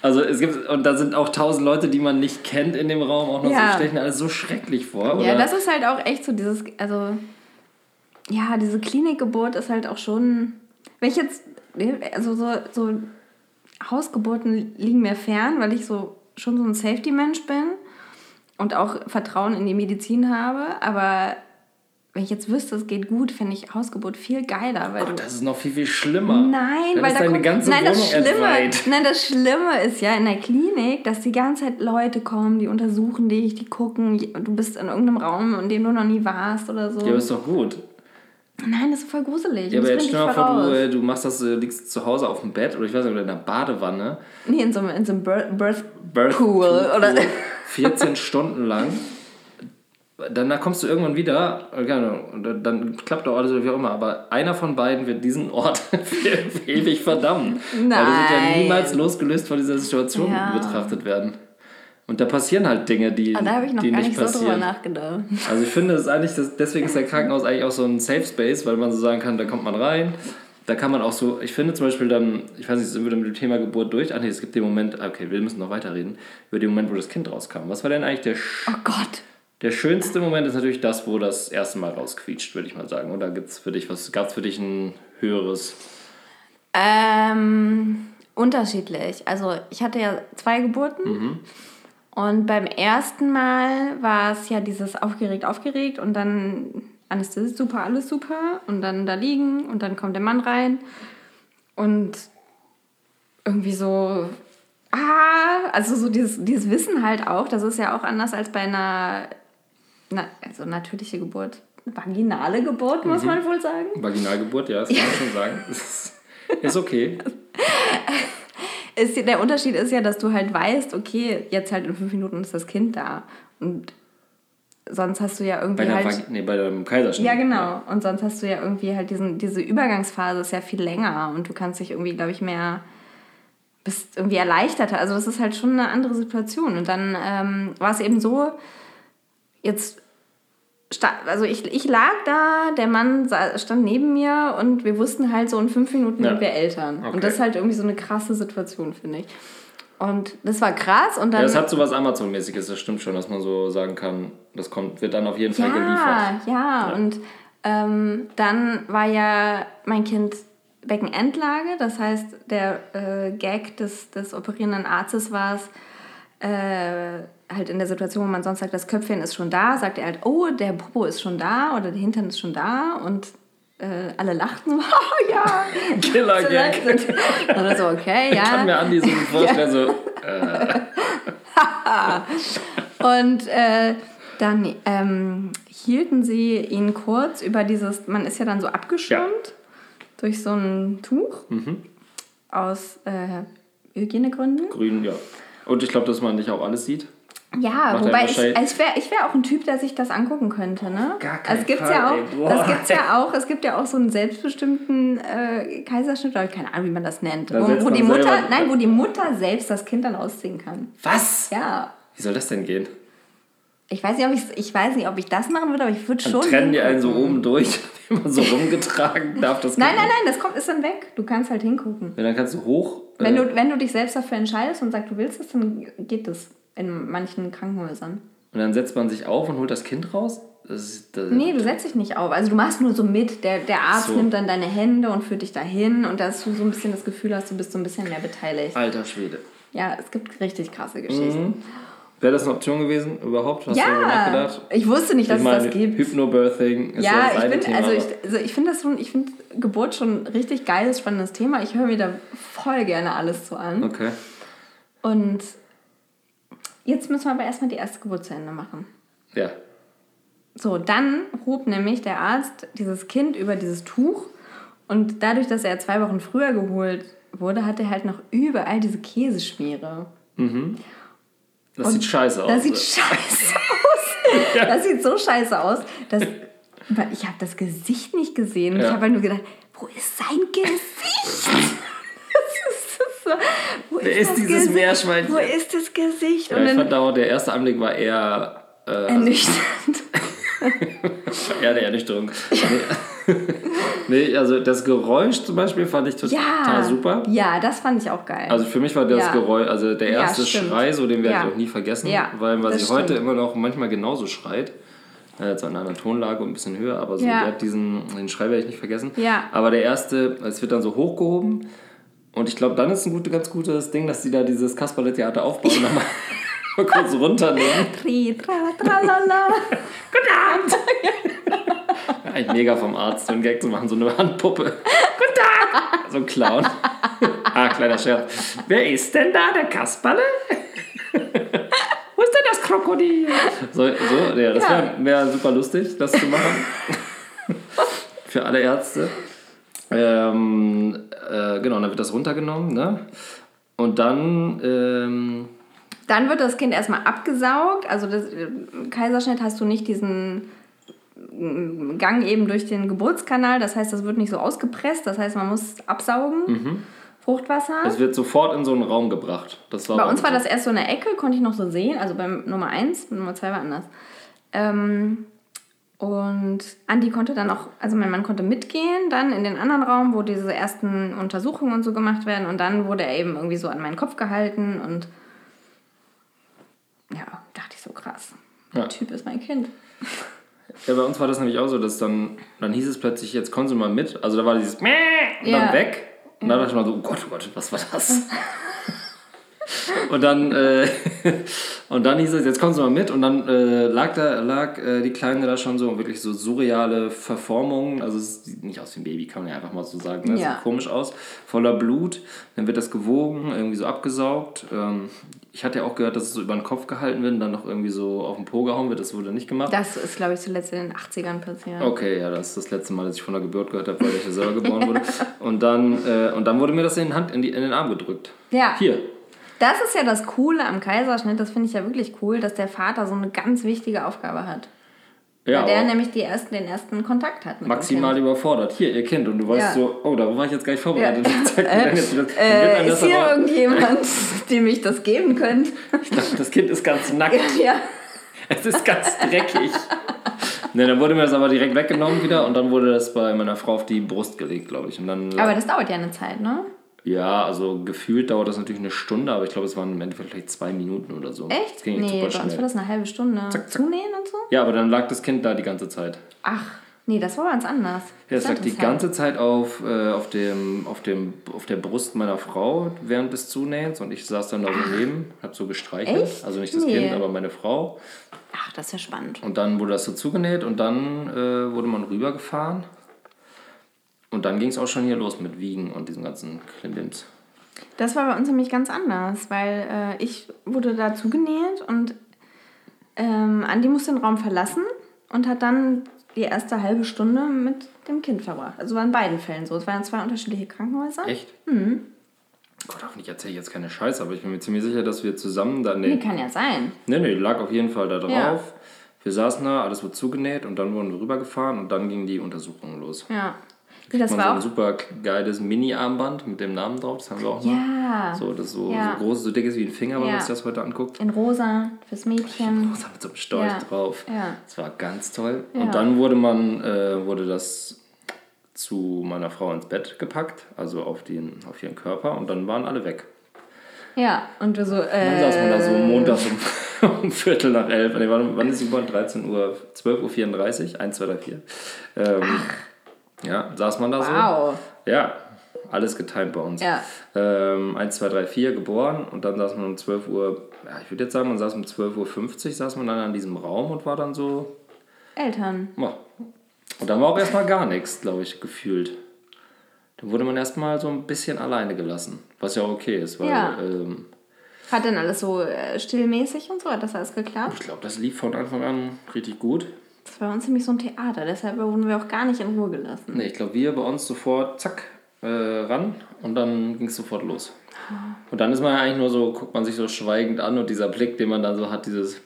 Also es gibt, und da sind auch tausend Leute, die man nicht kennt in dem Raum, auch noch
Ja.
so stellen mir alles so schrecklich vor.
Ja,
oder?
das ist halt auch echt so dieses, also ja, diese Klinikgeburt ist halt auch schon, wenn ich jetzt, also so, so Hausgeburten liegen mir fern, weil ich so schon so ein Safety-Mensch bin und auch Vertrauen in die Medizin habe, aber wenn ich jetzt wüsste, es geht gut, fände ich Hausgeburt viel geiler, weil du
Das ist noch viel, viel schlimmer.
Nein,
Dann
weil
ist
da kommt,
ganze
nein, das
Wohnung
Schlimme,
entweiht.
nein, das Schlimme ist ja in der Klinik, dass die ganze Zeit Leute kommen, die untersuchen dich, die gucken, du bist in irgendeinem Raum, in dem du noch nie warst oder so.
Ja, aber ist doch gut.
nein, das ist voll gruselig.
Ja, aber
das
jetzt stell dir mal vor, du, äh, du machst das, äh, liegst zu Hause auf dem Bett oder ich weiß nicht, oder in der Badewanne.
Nee, in so einem, in so einem Birth, Birth,
Birth
Pool, oder?
14 Stunden lang. Danach kommst du irgendwann wieder, äh, dann- dann klappt doch alles oder wie auch immer, aber einer von beiden wird diesen Ort für ewig verdammen. Weil die sind ja
Nein.
niemals losgelöst von dieser Situation
Ja.
betrachtet werden. Und da passieren halt Dinge, die,
Ah, da habe ich noch
die
gar
nicht
nicht so drüber nachgedacht.
Also ich finde es eigentlich, das, deswegen ist der Krankenhaus eigentlich auch so ein Safe Space, weil man so sagen kann, da kommt man rein, da kann man auch so, ich finde zum Beispiel dann, ich weiß nicht, sind wir mit dem Thema Geburt durch? Ach nee, es gibt den Moment, okay, wir müssen noch weiterreden, über den Moment, wo das Kind rauskam. Was war denn eigentlich der, sch-
Oh Gott.
Der schönste Moment ist natürlich das, wo das erste Mal rausquietscht, würde ich mal sagen. Oder gibt's für dich was, gab es für dich ein höheres?
Ähm, unterschiedlich. Also ich hatte ja zwei Geburten.
Mhm.
Und beim ersten Mal war es ja dieses aufgeregt, aufgeregt und dann Anästhesie, super, alles super. Und dann da liegen und dann kommt der Mann rein. Und irgendwie so, ah, also so dieses, dieses Wissen halt auch, das ist ja auch anders als bei einer, na, also natürliche Geburt. Vaginale Geburt, muss
Mhm.
man wohl sagen.
Vaginalgeburt, ja, das kann man schon sagen. Ist, ist okay.
ist, der Unterschied ist ja, dass du halt weißt, okay, jetzt halt in fünf Minuten ist das Kind da. Und sonst hast du ja
Bei,
irgendwie
der
halt.
Vag nee, bei dem Kaiserschnitt.
Ja, genau. Und sonst hast du ja irgendwie halt diesen, diese Übergangsphase ist ja viel länger und du kannst dich irgendwie, glaube ich, mehr bist irgendwie erleichterter. Also das ist halt schon eine andere Situation. Und dann ähm, war es eben so, jetzt, also ich, ich lag da, der Mann stand neben mir und wir wussten halt so in fünf Minuten
Ja.
sind wir Eltern.
Okay.
Und das ist halt irgendwie so eine krasse Situation, finde ich. Und das war krass und dann...
Ja, das hat so was Amazon-mäßiges, das stimmt schon, dass man so sagen kann, das kommt, wird dann auf jeden Fall
ja,
geliefert.
ja, und ähm, dann war ja mein Kind Beckenendlage, das heißt, der äh, Gag des, des operierenden Arztes war es, äh, halt in der Situation, wo man sonst sagt, das Köpfchen ist schon da, sagt er halt, oh, der Popo ist schon da oder der Hintern ist schon da und äh, alle lachten so, oh, ja.
Killer-Gag.
Oder so, okay,
Ich kann
ja.
mir Andi so vorstellen, so, äh,
und äh, dann ähm, hielten sie ihn kurz über dieses, man ist ja dann so abgeschirmt durch so ein Tuch aus äh, Hygienegründen.
Grün, ja. Und ich glaube, dass man nicht auch alles sieht.
Ja,
Macht
wobei ich, also ich wäre ich wär auch ein Typ, der sich das angucken könnte, ne?
Gar
also es gibt's
Fall,
ja auch, das gibt's ja auch, es gibt ja auch so einen selbstbestimmten äh, Kaiserschnitt, oder keine Ahnung, wie man das nennt,
Da
wo, wo die Mutter,
selber-
nein, wo die Mutter selbst das Kind dann ausziehen kann.
Was?
Ja.
Wie soll das denn gehen?
Ich weiß nicht, ob ich, ich weiß nicht, ob ich das machen würde, aber ich würde schon.
trennen die einen so oben durch, immer so rumgetragen darf das
Nein,
Kind
nein, nein, das kommt, ist dann weg. Du kannst halt hingucken.
Ja, dann kannst du hoch.
Wenn
äh,
du, wenn du dich selbst dafür entscheidest und sagst, du willst es, dann geht das in manchen Krankenhäusern.
Und dann setzt man sich auf und holt das Kind raus. Das ist, das,
Nee, du setzt dich nicht auf. Also du machst nur so mit. Der, der Arzt
So.
nimmt dann deine Hände und führt dich dahin und dass du so ein bisschen das Gefühl hast, du bist so ein bisschen mehr beteiligt.
Alter Schwede.
Ja, es gibt richtig krasse Geschichten.
Wäre das eine Option gewesen überhaupt? Hast du
Ja,
nachgedacht?
ich wusste nicht, dass
ich
es
meine,
das gibt.
Hypnobirthing ist ja,
Ja,
das
ich bin,
Thema.
also ich, also ich finde das schon, ich finde Geburt schon ein richtig geiles, spannendes Thema. Ich höre mir da voll gerne alles so an.
okay.
Und jetzt müssen wir aber erstmal die erste Geburt zu Ende machen.
Ja.
So, dann hob nämlich der Arzt dieses Kind über dieses Tuch und dadurch, dass er zwei Wochen früher geholt wurde, hat er halt noch überall diese Käseschmiere.
Das sieht scheiße aus.
Das sieht scheiße aus. Das sieht so scheiße aus, dass ich habe das Gesicht nicht gesehen. Und
Ja.
Ich habe halt nur gedacht, wo ist sein Gesicht? Ist so, wo
Wer ist
das
dieses
Gesicht?
Meerschweinchen?
Wo ist das Gesicht?
ja, ich fand auch, der erste Anblick war eher, äh,
ernüchternd.
eher der Ernüchterung. Nee. nee, also das Geräusch zum Beispiel fand ich total
Ja,
super.
Ja, das fand ich auch geil.
Also für mich war das
Ja.
Geräusch, also der
Ja,
erste
stimmt.
Schrei, so den werde
Ja.
ich auch nie vergessen,
Ja,
weil,
das
sie heute immer noch manchmal genauso schreit. Jetzt an einer Tonlage und ein bisschen höher, aber so,
Ja.
der hat diesen, den Schrei werde ich nicht vergessen.
Ja.
Aber der erste, es wird dann so hochgehoben und ich glaube, dann ist ein gute, ganz gutes Ding, dass die da dieses Kasperle-Theater aufbauen und dann mal, mal kurz runternehmen.
Tri, tra, tralala.
Eigentlich mega vom Arzt, so einen Gag zu machen, so eine Handpuppe. Guten Tag! So ein Clown. ah, kleiner Scherz. Wer ist denn da, der Kasperle? Wo ist denn das Krokodil? So, so ja, das wäre wär super lustig, das zu machen. Für alle Ärzte. Ähm, äh, genau, dann wird das runtergenommen, ne? Und dann, ähm,
Dann wird das Kind erstmal abgesaugt. Also das äh, Kaiserschnitt hast du nicht diesen mm, Gang eben durch den Geburtskanal. Das heißt, das wird nicht so ausgepresst. Das heißt, man muss absaugen. Fruchtwasser.
es wird sofort in so einen Raum gebracht. Das war
Bei uns war das erst so in der Ecke, konnte ich noch so sehen. Also beim Nummer 1, Nummer 2 war anders. Ähm, und Andi konnte dann auch, also mein Mann konnte mitgehen, dann in den anderen Raum, wo diese ersten Untersuchungen und so gemacht werden. Und dann wurde er eben irgendwie so an meinen Kopf gehalten und ja, dachte ich so krass.
Ja.
Der Typ ist mein Kind.
Ja, bei uns war das nämlich auch so, dass dann, dann hieß es plötzlich, jetzt kommen Sie mal mit. Also da war dieses Mäh und
Ja.
dann weg. Und dann dachte ich mal so, oh Gott, oh Gott, was war das? und dann, äh, und dann hieß es, jetzt kommen Sie mal mit. Und dann äh, lag, da, lag äh, die Kleine da schon so wirklich so surreale Verformungen. Also es sieht nicht aus wie ein Baby, kann man ja einfach mal so sagen. Ne?
Ja.
Sieht komisch aus, voller Blut. Dann wird das gewogen, irgendwie so abgesaugt. Ähm, ich hatte ja auch gehört, dass es so über den Kopf gehalten wird und dann noch irgendwie so auf den Po gehauen wird. Das wurde nicht gemacht.
Das ist, glaube ich, zuletzt in den 80ern passiert.
Okay, ja, das ist das letzte Mal, dass ich von der Geburt gehört habe, weil ich ja selber geboren wurde. Und dann, äh, und dann wurde mir das in, den Hand, in, die, in den Arm gedrückt.
Ja.
Hier.
Das ist ja das Coole am Kaiserschnitt, das finde ich ja wirklich cool, dass der Vater so eine ganz wichtige Aufgabe hat.
Ja,
weil der nämlich die ersten, den ersten Kontakt hat mit
maximal überfordert. Hier, ihr Kind. Und du weißt
Ja.
so, oh, da war ich jetzt gar nicht vorbereitet.
Ja.
Zeig mir
Äh, ist
das
hier
aber-
irgendjemand, dem ich das geben könnte?
Ich dachte, das Kind ist ganz nackt.
ja.
Es ist ganz dreckig. Ne, dann wurde mir das aber direkt weggenommen wieder und dann wurde das bei meiner Frau auf die Brust gelegt, glaube ich. Und dann
Aber das dauert ja eine Zeit, ne?
Ja, also gefühlt dauert das natürlich eine Stunde, aber ich glaube, es waren im Endeffekt vielleicht zwei Minuten oder so.
Echt?
Das ging
nee,
super
bei uns war das eine halbe Stunde.
Zack, zack.
Zunähen und so?
Ja, aber dann lag das Kind da die ganze Zeit.
Ach, nee, das war ganz anders.
Ja, es lag die ganze Zeit auf, äh, auf, dem, auf, dem, auf der Brust meiner Frau während des Zunähens und ich saß dann da so neben, hab so gestreichelt.
Echt?
Also nicht das
Nee.
Kind, aber meine Frau.
Ach, das ist ja spannend.
Und dann wurde das so zugenäht und dann äh, wurde man rübergefahren. Und dann ging es auch schon hier los mit Wiegen und diesem ganzen Klimbims.
Das war bei uns nämlich ganz anders, weil äh, ich wurde da zugenäht und ähm, Andi musste den Raum verlassen und hat dann die erste halbe Stunde mit dem Kind verbracht. Also war in beiden Fällen so. Es waren zwei unterschiedliche Krankenhäuser.
Echt? Mhm. Gott, hoffentlich erzähle ich jetzt keine Scheiße, aber ich bin mir ziemlich sicher, dass wir zusammen da. Nee,
Nee, kann ja sein.
nee, nee lag auf jeden Fall da drauf.
Ja.
Wir saßen da, alles wurde zugenäht und dann wurden wir rübergefahren und dann gingen die Untersuchungen los.
Ja. Das
Man so
war
ein super geiles Mini-Armband mit dem Namen drauf, das haben wir auch noch.
Ja.
So, das so,
Ja.
so groß, so dick ist wie ein Finger, wenn
Ja.
man sich das heute anguckt.
In rosa fürs Mädchen.
Rosa mit so einem Storch
Ja.
drauf.
Ja.
Das war ganz toll. Und dann wurde man, äh, wurde das zu meiner Frau ins Bett gepackt, also auf, den, auf ihren Körper und dann waren alle weg.
Ja, und wir so,
Dann
äh,
saß man da so montags um, um Viertel nach elf. Nee, wann, wann ist sie geboren? 13 Uhr, 12.34 Uhr, 1, 2, 3, 4. Ähm, ja, saß man da so.
wow.
Ja, alles getimt bei uns.
Ja.
Ähm, 1, 2, 3, 4 geboren und dann saß man um 12 Uhr, ja, ich würde jetzt sagen, man saß um 12.50 Uhr, saß man dann an diesem Raum und war dann so,
Eltern.
ja. Und dann war auch erstmal gar nichts, glaube ich, gefühlt. Dann wurde man erstmal so ein bisschen alleine gelassen, was ja auch okay ist, weil
Ja.
ähm,
Hat denn alles so äh, stillmäßig und so? Hat das alles geklappt?
ich glaube, das lief von Anfang an richtig gut.
Das war bei uns nämlich so ein Theater, deshalb wurden wir auch gar nicht in Ruhe gelassen.
Nee, ich glaube, wir bei uns sofort, zack, äh, ran und dann ging es sofort los. Und dann ist man ja eigentlich nur so, guckt man sich so schweigend an und dieser Blick, den man dann so hat, dieses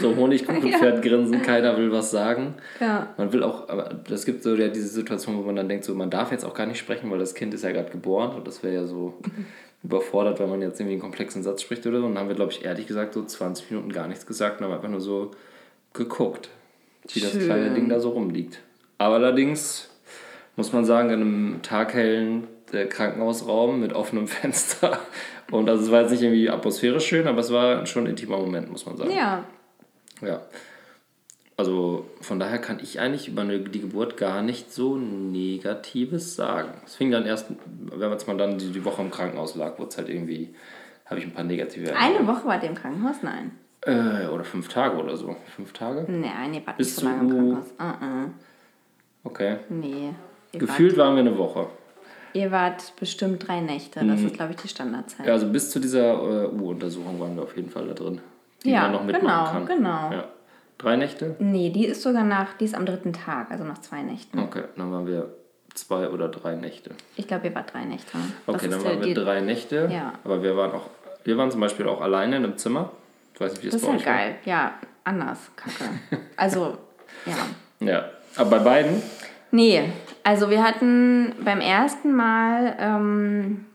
so Honigkuchenpferdgrinsen, keiner will was sagen.
Ja.
Man will auch, aber es gibt so ja diese Situation, wo man dann denkt, so man darf jetzt auch gar nicht sprechen, weil das Kind ist ja gerade geboren und das wäre ja so überfordert, wenn man jetzt irgendwie einen komplexen Satz spricht oder so. Und dann haben wir, glaube ich, ehrlich gesagt so 20 Minuten gar nichts gesagt und haben einfach nur so geguckt, wie das
Schön.
kleine Ding da so rumliegt. Aber allerdings muss man sagen, in einem taghellen äh, Krankenhausraum mit offenem Fenster. Und also es war jetzt nicht irgendwie atmosphärisch schön, aber es war schon ein intimer Moment, muss man sagen.
Ja.
Ja. Also von daher kann ich eigentlich über eine, die Geburt gar nicht so Negatives sagen. Es fing dann erst, wenn man dann die, die Woche im Krankenhaus lag, wurde es halt irgendwie, habe ich ein paar negative
Eine Woche war ihr im Krankenhaus? Nein.
Äh, Oder fünf Tage oder so. Fünf Tage?
Nee, ihr wart
Bis
nicht so lange im
zu-
Krankenhaus. Uh -uh.
Okay.
Nee.
Gefühlt waren wir eine Woche.
Wart, ihr wart bestimmt drei Nächte. Das ist, glaube ich, die Standardzeit.
Ja, also bis zu dieser äh, U-Untersuchung waren wir auf jeden Fall da drin. Die
Ja,
man noch mitmachen
genau,
kann.
genau.
Ja. Drei Nächte?
Nee, die ist sogar nach, die ist am dritten Tag, also nach zwei Nächten.
Okay, dann waren wir zwei oder drei Nächte.
Ich glaube, ihr wart drei Nächte.
Okay, dann waren wir drei Nächte.
Ja.
Aber wir waren auch, wir waren zum Beispiel auch alleine in einem Zimmer. Ich weiß nicht, wie es
Das ist
bei
ja
war.
geil. Ja, anders. Kacke. Also, ja.
Ja. Aber bei beiden,
Nee, also wir hatten beim ersten Mal, ähm,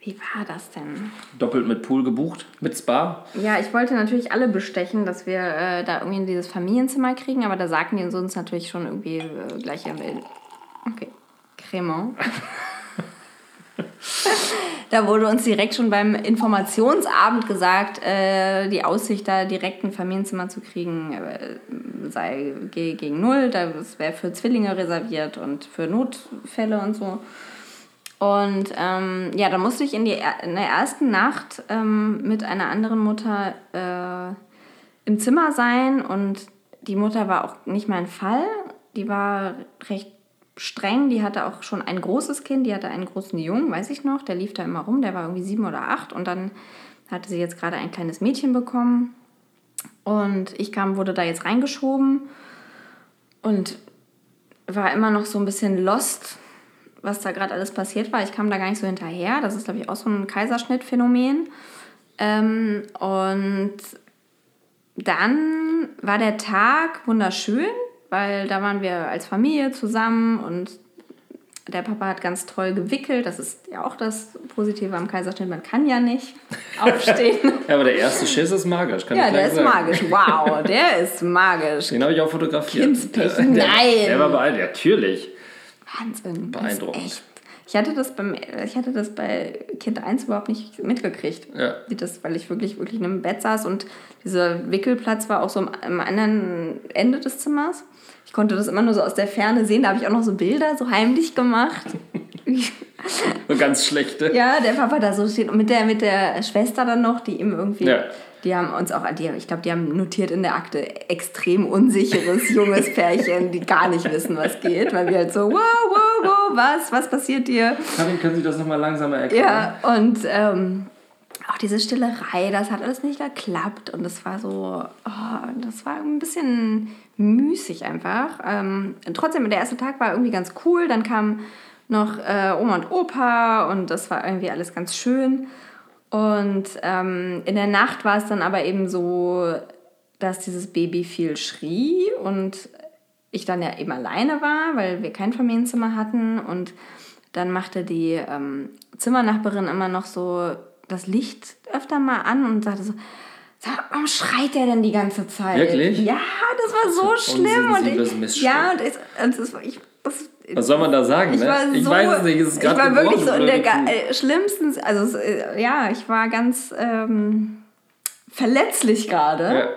wie war das denn?
doppelt mit Pool gebucht, mit Spa.
Ja, ich wollte natürlich alle bestechen, dass wir äh, da irgendwie in dieses Familienzimmer kriegen, aber da sagten die uns natürlich schon irgendwie äh, gleich am Ende. Okay, Cremant. da wurde uns direkt schon beim Informationsabend gesagt, äh, die Aussicht, da direkt ein Familienzimmer zu kriegen, äh, sei ge- gegen null. Das wäre für Zwillinge reserviert und für Notfälle und so. Und ähm, ja, da musste ich in, die, in der ersten Nacht ähm, mit einer anderen Mutter äh, im Zimmer sein und die Mutter war auch nicht mein Fall. Die war recht streng. Die hatte auch schon ein großes Kind. Die hatte einen großen Jungen, weiß ich noch. Der lief da immer rum. Der war irgendwie sieben oder acht. Und dann hatte sie jetzt gerade ein kleines Mädchen bekommen. Und ich kam, wurde da jetzt reingeschoben und war immer noch so ein bisschen lost, was da gerade alles passiert war. Ich kam da gar nicht so hinterher. Das ist, glaube ich, auch so ein Kaiserschnittphänomen. Ähm, und dann war der Tag wunderschön, weil da waren wir als Familie zusammen und der Papa hat ganz toll gewickelt. Das ist ja auch das Positive am Kaiserschnitt. Man kann ja nicht aufstehen.
Ja, aber der erste Schiss ist magisch, kann
ja,
ich
der ist
sagen.
magisch. Wow, der ist magisch.
Den habe ich auch fotografiert.
Kindspech.
Der-
Nein.
Der war beeindruckend, natürlich.
Wahnsinn.
Beeindruckend.
Ich hatte, das beim, ich hatte das bei Kind 1 überhaupt nicht mitgekriegt.
Ja.
Wie Das, weil ich wirklich, wirklich in einem Bett saß und dieser Wickelplatz war auch so am, am anderen Ende des Zimmers. Ich konnte das immer nur so aus der Ferne sehen. Da habe ich auch noch so Bilder so heimlich gemacht.
Eine ganz schlechte.
ja, der Papa da so steht und mit der, mit der Schwester dann noch, die ihm irgendwie.
Ja.
Die haben uns auch, die, ich glaube, die haben notiert in der Akte extrem unsicheres junges Pärchen, die gar nicht wissen, was geht, weil wir halt so wow, wow, wow, was? Was passiert dir?
Karin, können Sie das nochmal langsamer erklären?
Ja, und ähm, auch diese Stillerei, das hat alles nicht geklappt. Und das war so, oh, das war ein bisschen müßig einfach. Ähm, trotzdem, der erste Tag war irgendwie ganz cool. Dann kam noch äh, Oma und Opa und das war irgendwie alles ganz schön. Und ähm, in der Nacht war es dann aber eben so, dass dieses Baby viel schrie und ich dann ja eben alleine war, weil wir kein Familienzimmer hatten. Und dann machte die ähm, Zimmernachbarin immer noch so das Licht öfter mal an und sagte so, warum schreit der denn die ganze Zeit?
Wirklich?
Ja, das war so schlimm. Und ich, ja, und, ich, und das, ich, das,
was soll man da sagen?
Ich,
ne?
war
ich
so,
weiß es nicht. Es ist
ich war wirklich so in der äh, schlimmsten, also äh, ja, ich war ganz ähm, verletzlich gerade.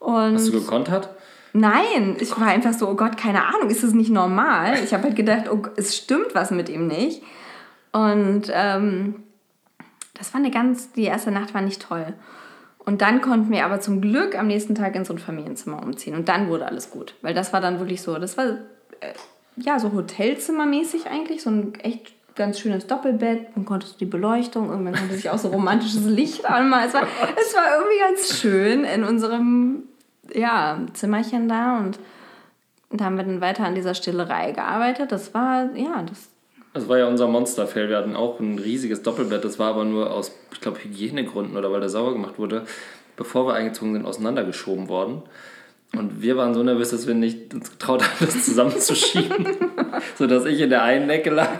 Ja. Hast du gekontert?
Nein, ich war einfach so, oh Gott, keine Ahnung, ist das nicht normal? Ich habe halt gedacht, oh, es stimmt was mit ihm nicht. Und ähm, das war eine ganz, die erste Nacht war nicht toll. Und dann konnten wir aber zum Glück am nächsten Tag in so ein Familienzimmer umziehen. Und dann wurde alles gut. Weil das war dann wirklich so, das war äh, ja so Hotelzimmermäßig eigentlich, so ein echt ganz schönes Doppelbett. Man konnte so die Beleuchtung, irgendwann konnte sich auch so romantisches Licht anmachen. Es war, es war irgendwie ganz schön in unserem ja, Zimmerchen da und da haben wir dann weiter an dieser Stillerei gearbeitet. Das war, ja, das.
Das war ja unser Monsterfell. Wir hatten auch ein riesiges Doppelbett. Das war aber nur aus, ich glaube, Hygienegründen oder weil der sauber gemacht wurde, bevor wir eingezogen sind, auseinandergeschoben worden. Und wir waren so nervös, dass wir nicht uns getraut haben, das zusammenzuschieben. sodass ich in der einen Ecke lag,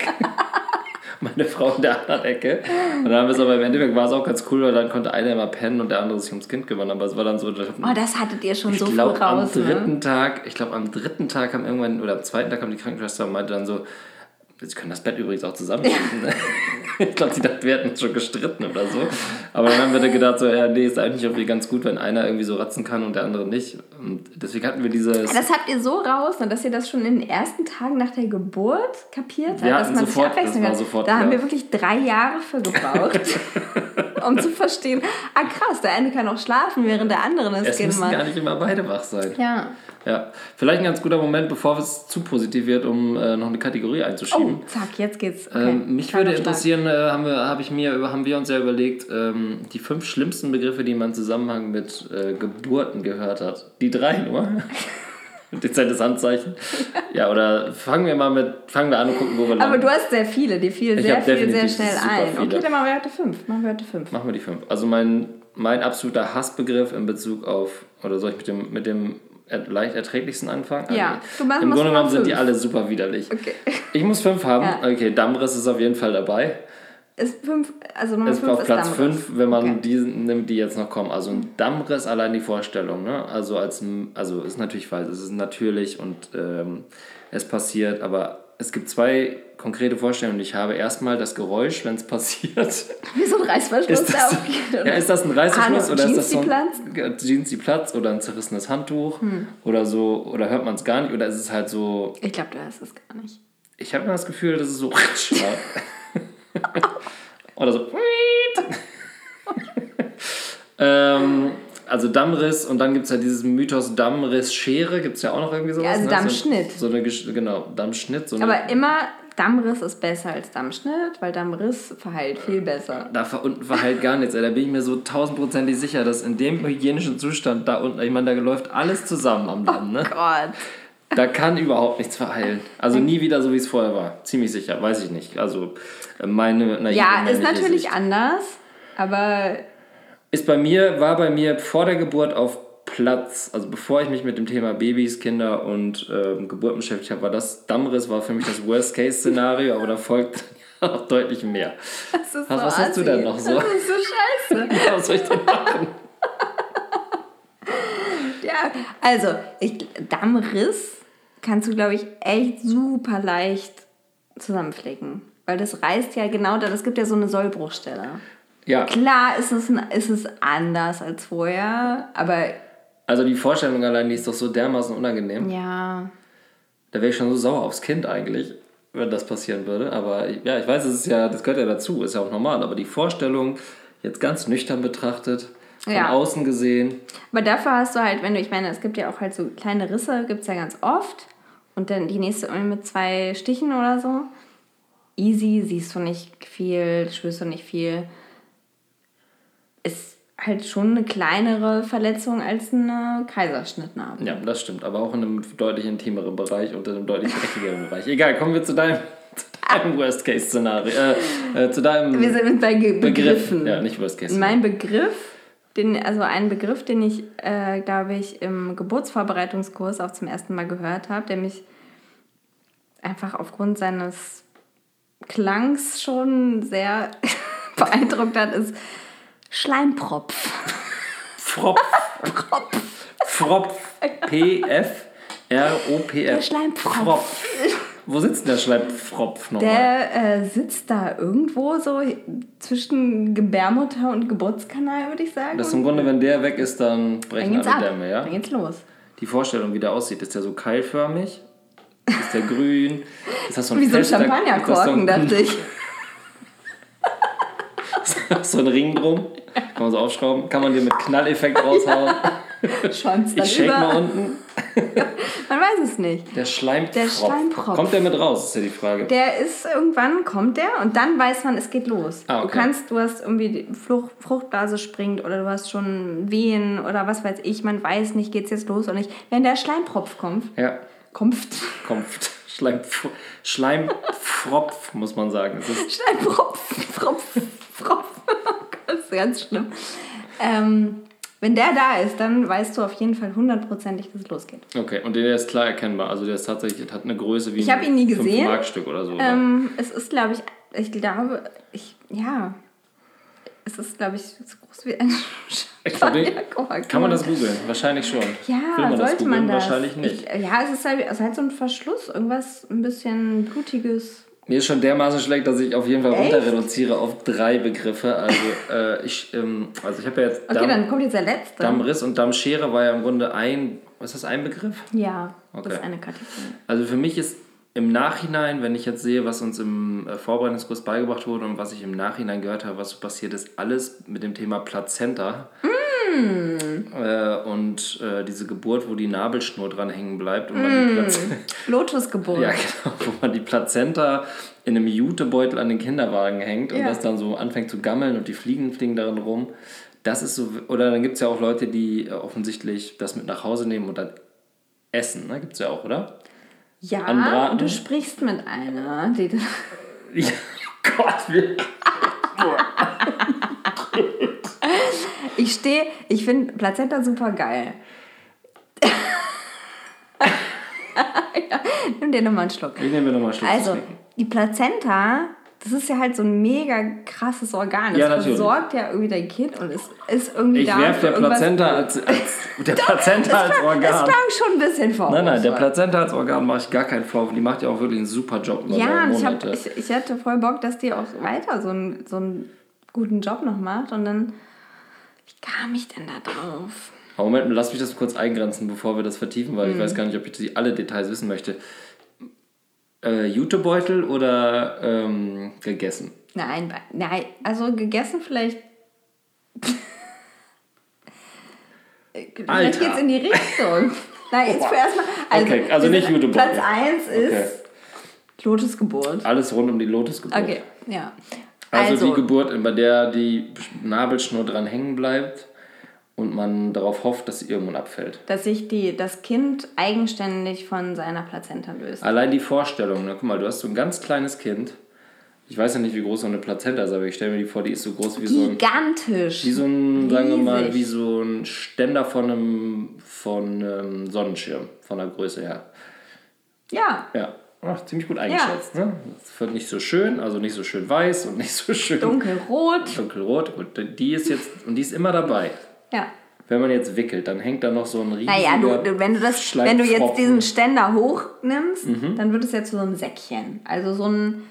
meine Frau in der anderen Ecke. Und dann haben wir es aber im Endeffekt war es auch ganz cool, weil dann konnte einer immer pennen und der andere sich ums Kind kümmern. Aber es war dann so,
Oh, das hattet ihr schon
ich
so früh
glaube am
raus. Ne?
dritten Tag, ich glaube am dritten Tag kam irgendwann, oder am zweiten Tag kam die Krankenschwester und meinte dann so, Sie können das Bett übrigens auch zusammenschieben. ne? ich glaube, sie dachte, wir hätten uns schon gestritten oder so. Aber dann haben wir dann gedacht, so, ja, nee, ist eigentlich irgendwie ganz gut, wenn einer irgendwie so ratzen kann und der andere nicht. Und deswegen hatten wir dieses.
Das habt ihr so raus, ne, dass ihr das schon in den ersten Tagen nach der Geburt kapiert habt, dass man
sofort-
sich abwechseln kann.
sofort
da haben
klar.
wir wirklich drei Jahre für gebraucht, um zu verstehen, ah krass, der eine kann auch schlafen, während der andere das
es
Kind
müssen
macht.
gar nicht immer beide wach sein.
Ja.
Ja. Vielleicht ein ganz guter Moment, bevor es zu positiv wird, um äh, noch eine Kategorie einzuschieben.
Oh, zack, jetzt geht's. Okay.
Ähm, mich würde interessieren, äh, haben, wir, hab ich mir, haben wir uns ja überlegt, ähm, die fünf schlimmsten Begriffe, die man im Zusammenhang mit äh, Geburten gehört hat. Die drei nur. Dezentes Handzeichen. Ja, oder fangen wir mal mit, fangen wir an und gucken, wo wir landen.
Aber du hast sehr viele, dir fiel
Ich
sehr viel sehr schnell ein.
viele.
Okay, dann machen wir heute fünf. Machen wir heute fünf.
Machen wir die fünf. Also mein, mein absoluter Hassbegriff in Bezug auf, oder soll ich mit dem, mit dem leicht erträglichsten anfangen?
Ja,
Also,
du machst-
Im Grunde genommen sind die
fünf.
alle super widerlich.
Okay.
Ich muss fünf haben.
Ja.
Okay, Dammriss ist auf jeden Fall dabei.
Ist fünf, also Nummer
ist
fünf
auf
ist
Platz
Dammriss.
5, wenn man
Okay.
die nimmt, die jetzt noch kommen. Also ein Dammriss, allein die Vorstellung. Ne? Also, als, also ist natürlich falsch, es ist natürlich und ähm, es passiert, aber es gibt zwei konkrete Vorstellungen, ich habe. Erstmal das Geräusch, wenn es passiert.
Wie so ein Reißverschluss,
Ist das,
aufgeht.
ja, ist das ein Reißverschluss
Ah,
oder ist
Jeans,
das so ein Jeans, die Platz oder ein zerrissenes Handtuch oder so oder hört man es gar nicht oder ist es halt so
Ich glaube, du hast es gar nicht.
ich habe immer das Gefühl, dass es so war. Oder so. ähm, also Dammriss und dann gibt es ja dieses Mythos Dammriss-Schere, gibt es ja auch noch irgendwie sowas.
Ja, also
ne?
Dammschnitt.
So, so eine, genau, Dammschnitt. So eine,
Aber immer Dammriss ist besser als Dammschnitt, weil Dammriss verheilt viel besser.
da ver- unten war halt gar nichts. ey. Da bin ich mir so tausendprozentig sicher, dass in dem hygienischen Zustand da unten, ich meine, da läuft alles zusammen am Damm. Ne?
Gott.
Da kann überhaupt nichts verheilen. Also nie wieder so, wie es vorher war. Ziemlich sicher, weiß ich nicht. Also äh, meine naive
Ja, ist natürlich
Sicht.
anders, aber
Ist bei mir, war bei mir vor der Geburt auf Platz, also bevor ich mich mit dem Thema Babys, Kinder und ähm, Geburt beschäftigt habe, war das Dammriss war für mich das Worst-Case-Szenario, aber da folgt noch deutlich mehr.
das
Was-
so
was hast du denn noch so?
Das ist so scheiße.
Was soll ich denn machen?
ja, also, ich, Dammriss kannst du, glaube ich, echt super leicht zusammenflicken. Weil das reißt ja genau da, es gibt ja so eine Sollbruchstelle.
Ja,
Klar ist es, ist es anders als vorher, aber
also die Vorstellung allein, die ist doch so dermaßen unangenehm.
ja,
Da wäre ich schon so sauer aufs Kind eigentlich, wenn das passieren würde. Aber ja, ich weiß, es ist ja, das gehört ja dazu, ist ja auch normal. Aber die Vorstellung, jetzt ganz nüchtern betrachtet, von
Ja.
außen gesehen,
Aber dafür hast du halt, wenn du, ich meine, es gibt ja auch halt so kleine Risse, gibt es ja ganz oft. Und dann die nächste mit zwei Stichen oder so. easy, siehst du nicht viel, spürst du nicht viel. Ist halt schon eine kleinere Verletzung als eine Kaiserschnittnarbe.
Ja, das stimmt, aber auch in einem deutlich intimeren Bereich und in einem deutlich dreckigeren Bereich. Egal, kommen wir zu deinem, zu deinem Worst-Case-Szenario. Äh, äh, zu deinem
Wir sind bei Ge
Begriff.
Begriffen.
Ja, nicht Worst-Case.
Mein Begriff, den, also ein Begriff, den ich, äh, glaube ich, im Geburtsvorbereitungskurs auch zum ersten Mal gehört habe, der mich einfach aufgrund seines Klangs schon sehr beeindruckt hat, ist Schleimpropf.
Fropf. Fropf. P-F. R-O-P-F.
Der Schleimpropf.
Wo sitzt denn der Schleimpfropf nochmal?
Der äh, sitzt da irgendwo so zwischen Gebärmutter und Geburtskanal, würde ich sagen.
Das ist im Grunde, wenn der weg ist, dann
dann
brechen
geht's
alle
ab.
Dämme, ja?
Dann geht's los.
Die Vorstellung, wie der aussieht, ist der so keilförmig? Ist der grün? Ist das so ein
Wie so ein
fester- das so
Champagnerkorken,
ein-
dachte ich.
so ein Ring drum. Kann man so aufschrauben. Kann man den mit Knalleffekt raushauen.
Schäumt's dann
Ich
über.
mal unten.
Man weiß es nicht.
Der Schleimpfropf.
Der Schleimpfropf.
Kommt der mit raus, ist ja die Frage.
Der ist irgendwann kommt der und dann weiß man, es geht los.
Ah,
Du
okay.
kannst, du hast irgendwie die Frucht, Fruchtblase springt oder du hast schon Wehen oder was weiß ich, man weiß nicht, geht's jetzt los oder nicht. Wenn der Schleimpropf kommt,
ja,
kommt
kommt. Schleimpf Schleimpfropf, muss man sagen.
Schleimpropf, Propf, Gott, das ist ganz schlimm. Ähm, wenn der da ist, dann weißt du auf jeden Fall hundertprozentig, dass es losgeht.
Okay, und der ist klar erkennbar. Also der ist tatsächlich, hat eine Größe wie
Ich hab ihn nie gesehen.
5-Mark-Stück oder so. oder?
Ähm, es ist, glaube ich, ich glaube, ich, ja, es ist, glaube ich, so groß wie ein Champagnerkorken.
Kann man das googeln? Wahrscheinlich schon.
Ja,
man das
sollte man
googeln?
das.
Wahrscheinlich nicht.
Ich, ja, es ist, halt, es ist halt so ein Verschluss, irgendwas ein bisschen blutiges.
Mir ist schon dermaßen schlecht, dass ich auf jeden Fall
Echt?
runter reduziere auf drei Begriffe. Also äh, ich, ähm, also ich habe ja jetzt
Okay,
Damm,
dann kommt jetzt der letzte.
Dammriss und Dammschere war ja im Grunde ein, was ist das, ein Begriff?
Ja, das
Okay.
ist eine Kategorie.
Also für mich ist im Nachhinein, wenn ich jetzt sehe, was uns im äh, Vorbereitungskurs beigebracht wurde und was ich im Nachhinein gehört habe, was passiert ist, alles mit dem Thema Plazenta. Äh, und äh, diese Geburt, wo die Nabelschnur dran hängen bleibt und man die Plazenta,
Lotusgeburt.
ja, genau, wo man die Plazenta in einem Jutebeutel an den Kinderwagen hängt und
Ja.
das dann so anfängt zu gammeln und die Fliegen fliegen darin rum. Das ist so, oder dann gibt es ja auch Leute, die äh, offensichtlich das mit nach Hause nehmen und dann essen, ne? Gibt es ja auch, oder?
Ja,
Anbraten.
und du sprichst mit einer, die.
Ja, Gott, wir.
Ich stehe, ich finde Plazenta super geil. ja, nimm dir nochmal einen Schluck.
Ich nehme mir nochmal einen Schluck.
Also, die Plazenta, das ist ja halt so ein mega krasses Organ. Das
Ja, natürlich.
versorgt ja irgendwie dein Kind und es ist irgendwie
Ich
da.
werfe
für
der Plazenta als, als der Plazenta als
Das
Organ.
klang schon ein bisschen vor.
Nein, nein, der Plazenta als Organ mache ich gar keinen Vorwurf. Die macht ja auch wirklich einen super Job
Ja, ich, hab, ich, ich hatte voll Bock, dass die auch weiter so einen, so einen guten Job noch macht. Und dann, wie kam ich denn da drauf?
Aber Moment, lass mich das kurz eingrenzen, bevor wir das vertiefen, weil ich
Mhm.
weiß gar nicht, ob ich alle Details wissen möchte. Äh, Jutebeutel oder ähm, gegessen?
Nein, nein, also gegessen vielleicht. vielleicht
Alter.
geht's in die Richtung. Nein, jetzt für erstmal. Also,
Okay, also nicht Jutebeutel.
Platz 1 ist
Okay.
Lotusgeburt.
Alles rund um die Lotusgeburt.
Okay, ja.
Also, die Geburt, bei der die Nabelschnur dran hängen bleibt und man darauf hofft, dass sie irgendwann abfällt.
dass sich die, das Kind eigenständig von seiner Plazenta löst.
Allein die Vorstellung, ne? guck mal, du hast so ein ganz kleines Kind. Ich weiß ja nicht, wie groß so eine Plazenta ist, aber ich stelle mir die vor, die ist so groß wie so ein,
Gigantisch.
wie so ein sagen wir mal,
Riesig.
wie so ein Ständer von einem, von einem Sonnenschirm, von der Größe her.
Ja,
Ja, Ach, ziemlich gut eingeschätzt. Ne? Es wird nicht so schön, also nicht so schön weiß und nicht so schön
dunkelrot.
dunkelrot. Gut, die ist jetzt, und die ist immer dabei.
Ja.
Wenn man jetzt wickelt, dann hängt da noch so ein riesiger
Naja, du, du, wenn, du das, wenn du jetzt diesen Ständer hochnimmst,
Mhm.
dann wird es ja zu so einem Säckchen. Also so ein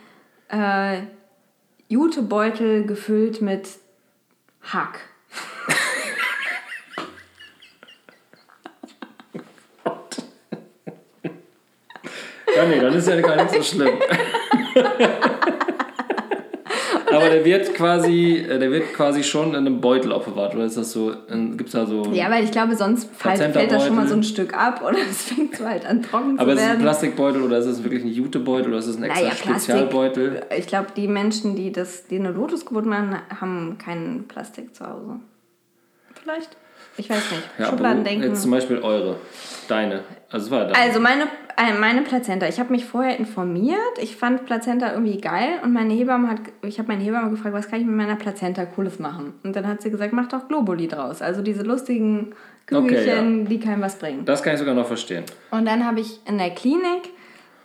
äh, Jutebeutel gefüllt mit Hack.
Ja, nee, dann ist ja gar nicht so schlimm. Aber der wird quasi, äh, der wird quasi schon in einem Beutel aufbewahrt, oder ist das so? Gibt es da so.
Ja, weil ich glaube, sonst fällt, fällt das schon mal so ein Stück ab oder es fängt so halt an trocken
Aber
zu
ist es ein
werden.
Plastikbeutel oder ist es wirklich ein Jutebeutel oder ist es ein extra
Naja, Plastik.
Spezialbeutel?
Ich glaube, die Menschen, die, das, die eine Lotusgeburt machen, haben kein Plastik zu Hause. Vielleicht? Ich weiß nicht.
Ja,
Schubladen
aber
denken.
jetzt zum Beispiel eure, deine. Also war deine.
Also meine, meine Plazenta, ich habe mich vorher informiert. Ich fand Plazenta irgendwie geil und meine Hebamme hat, ich habe meine Hebamme gefragt, was kann ich mit meiner Plazenta Cooles machen? Und dann hat sie gesagt, mach doch Globuli draus. Also diese lustigen Kügelchen, die keinem was bringen.
das kann ich sogar noch verstehen.
Und dann habe ich in der Klinik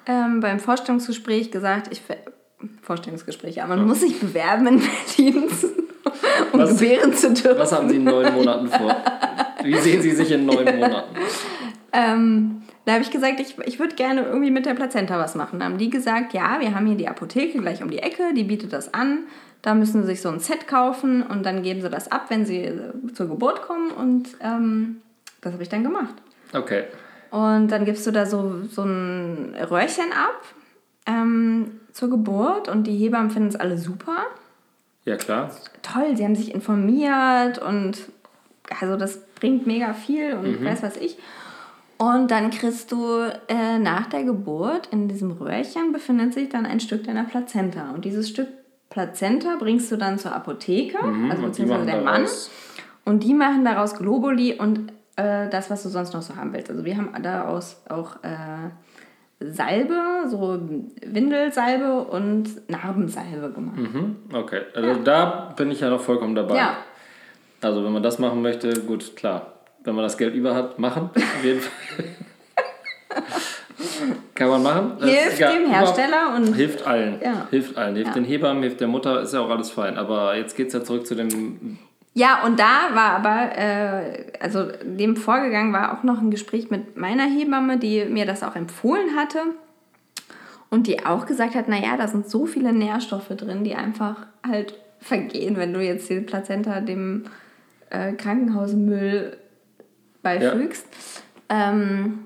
ähm, beim Vorstellungsgespräch gesagt, ich Vorstellungsgespräch, ja, man muss sich bewerben in Berlin, um
Was-
gebären zu dürfen.
Was haben Sie in neun Monaten vor? Wie sehen Sie sich in neun Monaten?
Ähm, da habe ich gesagt, ich, ich würde gerne irgendwie mit der Plazenta was machen. Da haben die gesagt, ja, wir haben hier die Apotheke gleich um die Ecke, die bietet das an. Da müssen sie sich so ein Set kaufen und dann geben sie das ab, wenn sie äh, zur Geburt kommen. Und ähm, das habe ich dann gemacht.
Okay.
Und dann gibst du da so, so ein Röhrchen ab ähm, zur Geburt und die Hebammen finden es alle super.
Ja, klar.
Toll, sie haben sich informiert und also das bringt mega viel und weiß was ich. Und dann kriegst du äh, nach der Geburt in diesem Röhrchen befindet sich dann ein Stück deiner Plazenta. Und dieses Stück Plazenta bringst du dann zur Apotheke, also
und die
beziehungsweise der Mann. Und die machen daraus Globuli und äh, das, was du sonst noch so haben willst. Also wir haben daraus auch äh, Salbe, so Windelsalbe und Narbensalbe gemacht.
Mhm, okay. Also da bin ich ja noch vollkommen dabei.
Ja,
Also wenn man das machen möchte, gut, klar. Wenn man das Geld über hat, machen. Auf jeden Fall. Kann man machen.
Hilft
egal.
dem Hersteller und
Hilft allen.
Ja.
Hilft allen. Hilft
Ja.
den Hebammen, hilft der Mutter, ist ja auch alles fein. Aber jetzt geht es ja zurück zu dem.
Ja, und da war aber, äh, also dem vorgegangen war auch noch ein Gespräch mit meiner Hebamme, die mir das auch empfohlen hatte. Und die auch gesagt hat, naja, da sind so viele Nährstoffe drin, die einfach halt vergehen, wenn du jetzt die Plazenta dem äh, Krankenhausmüll beifügst. Ähm,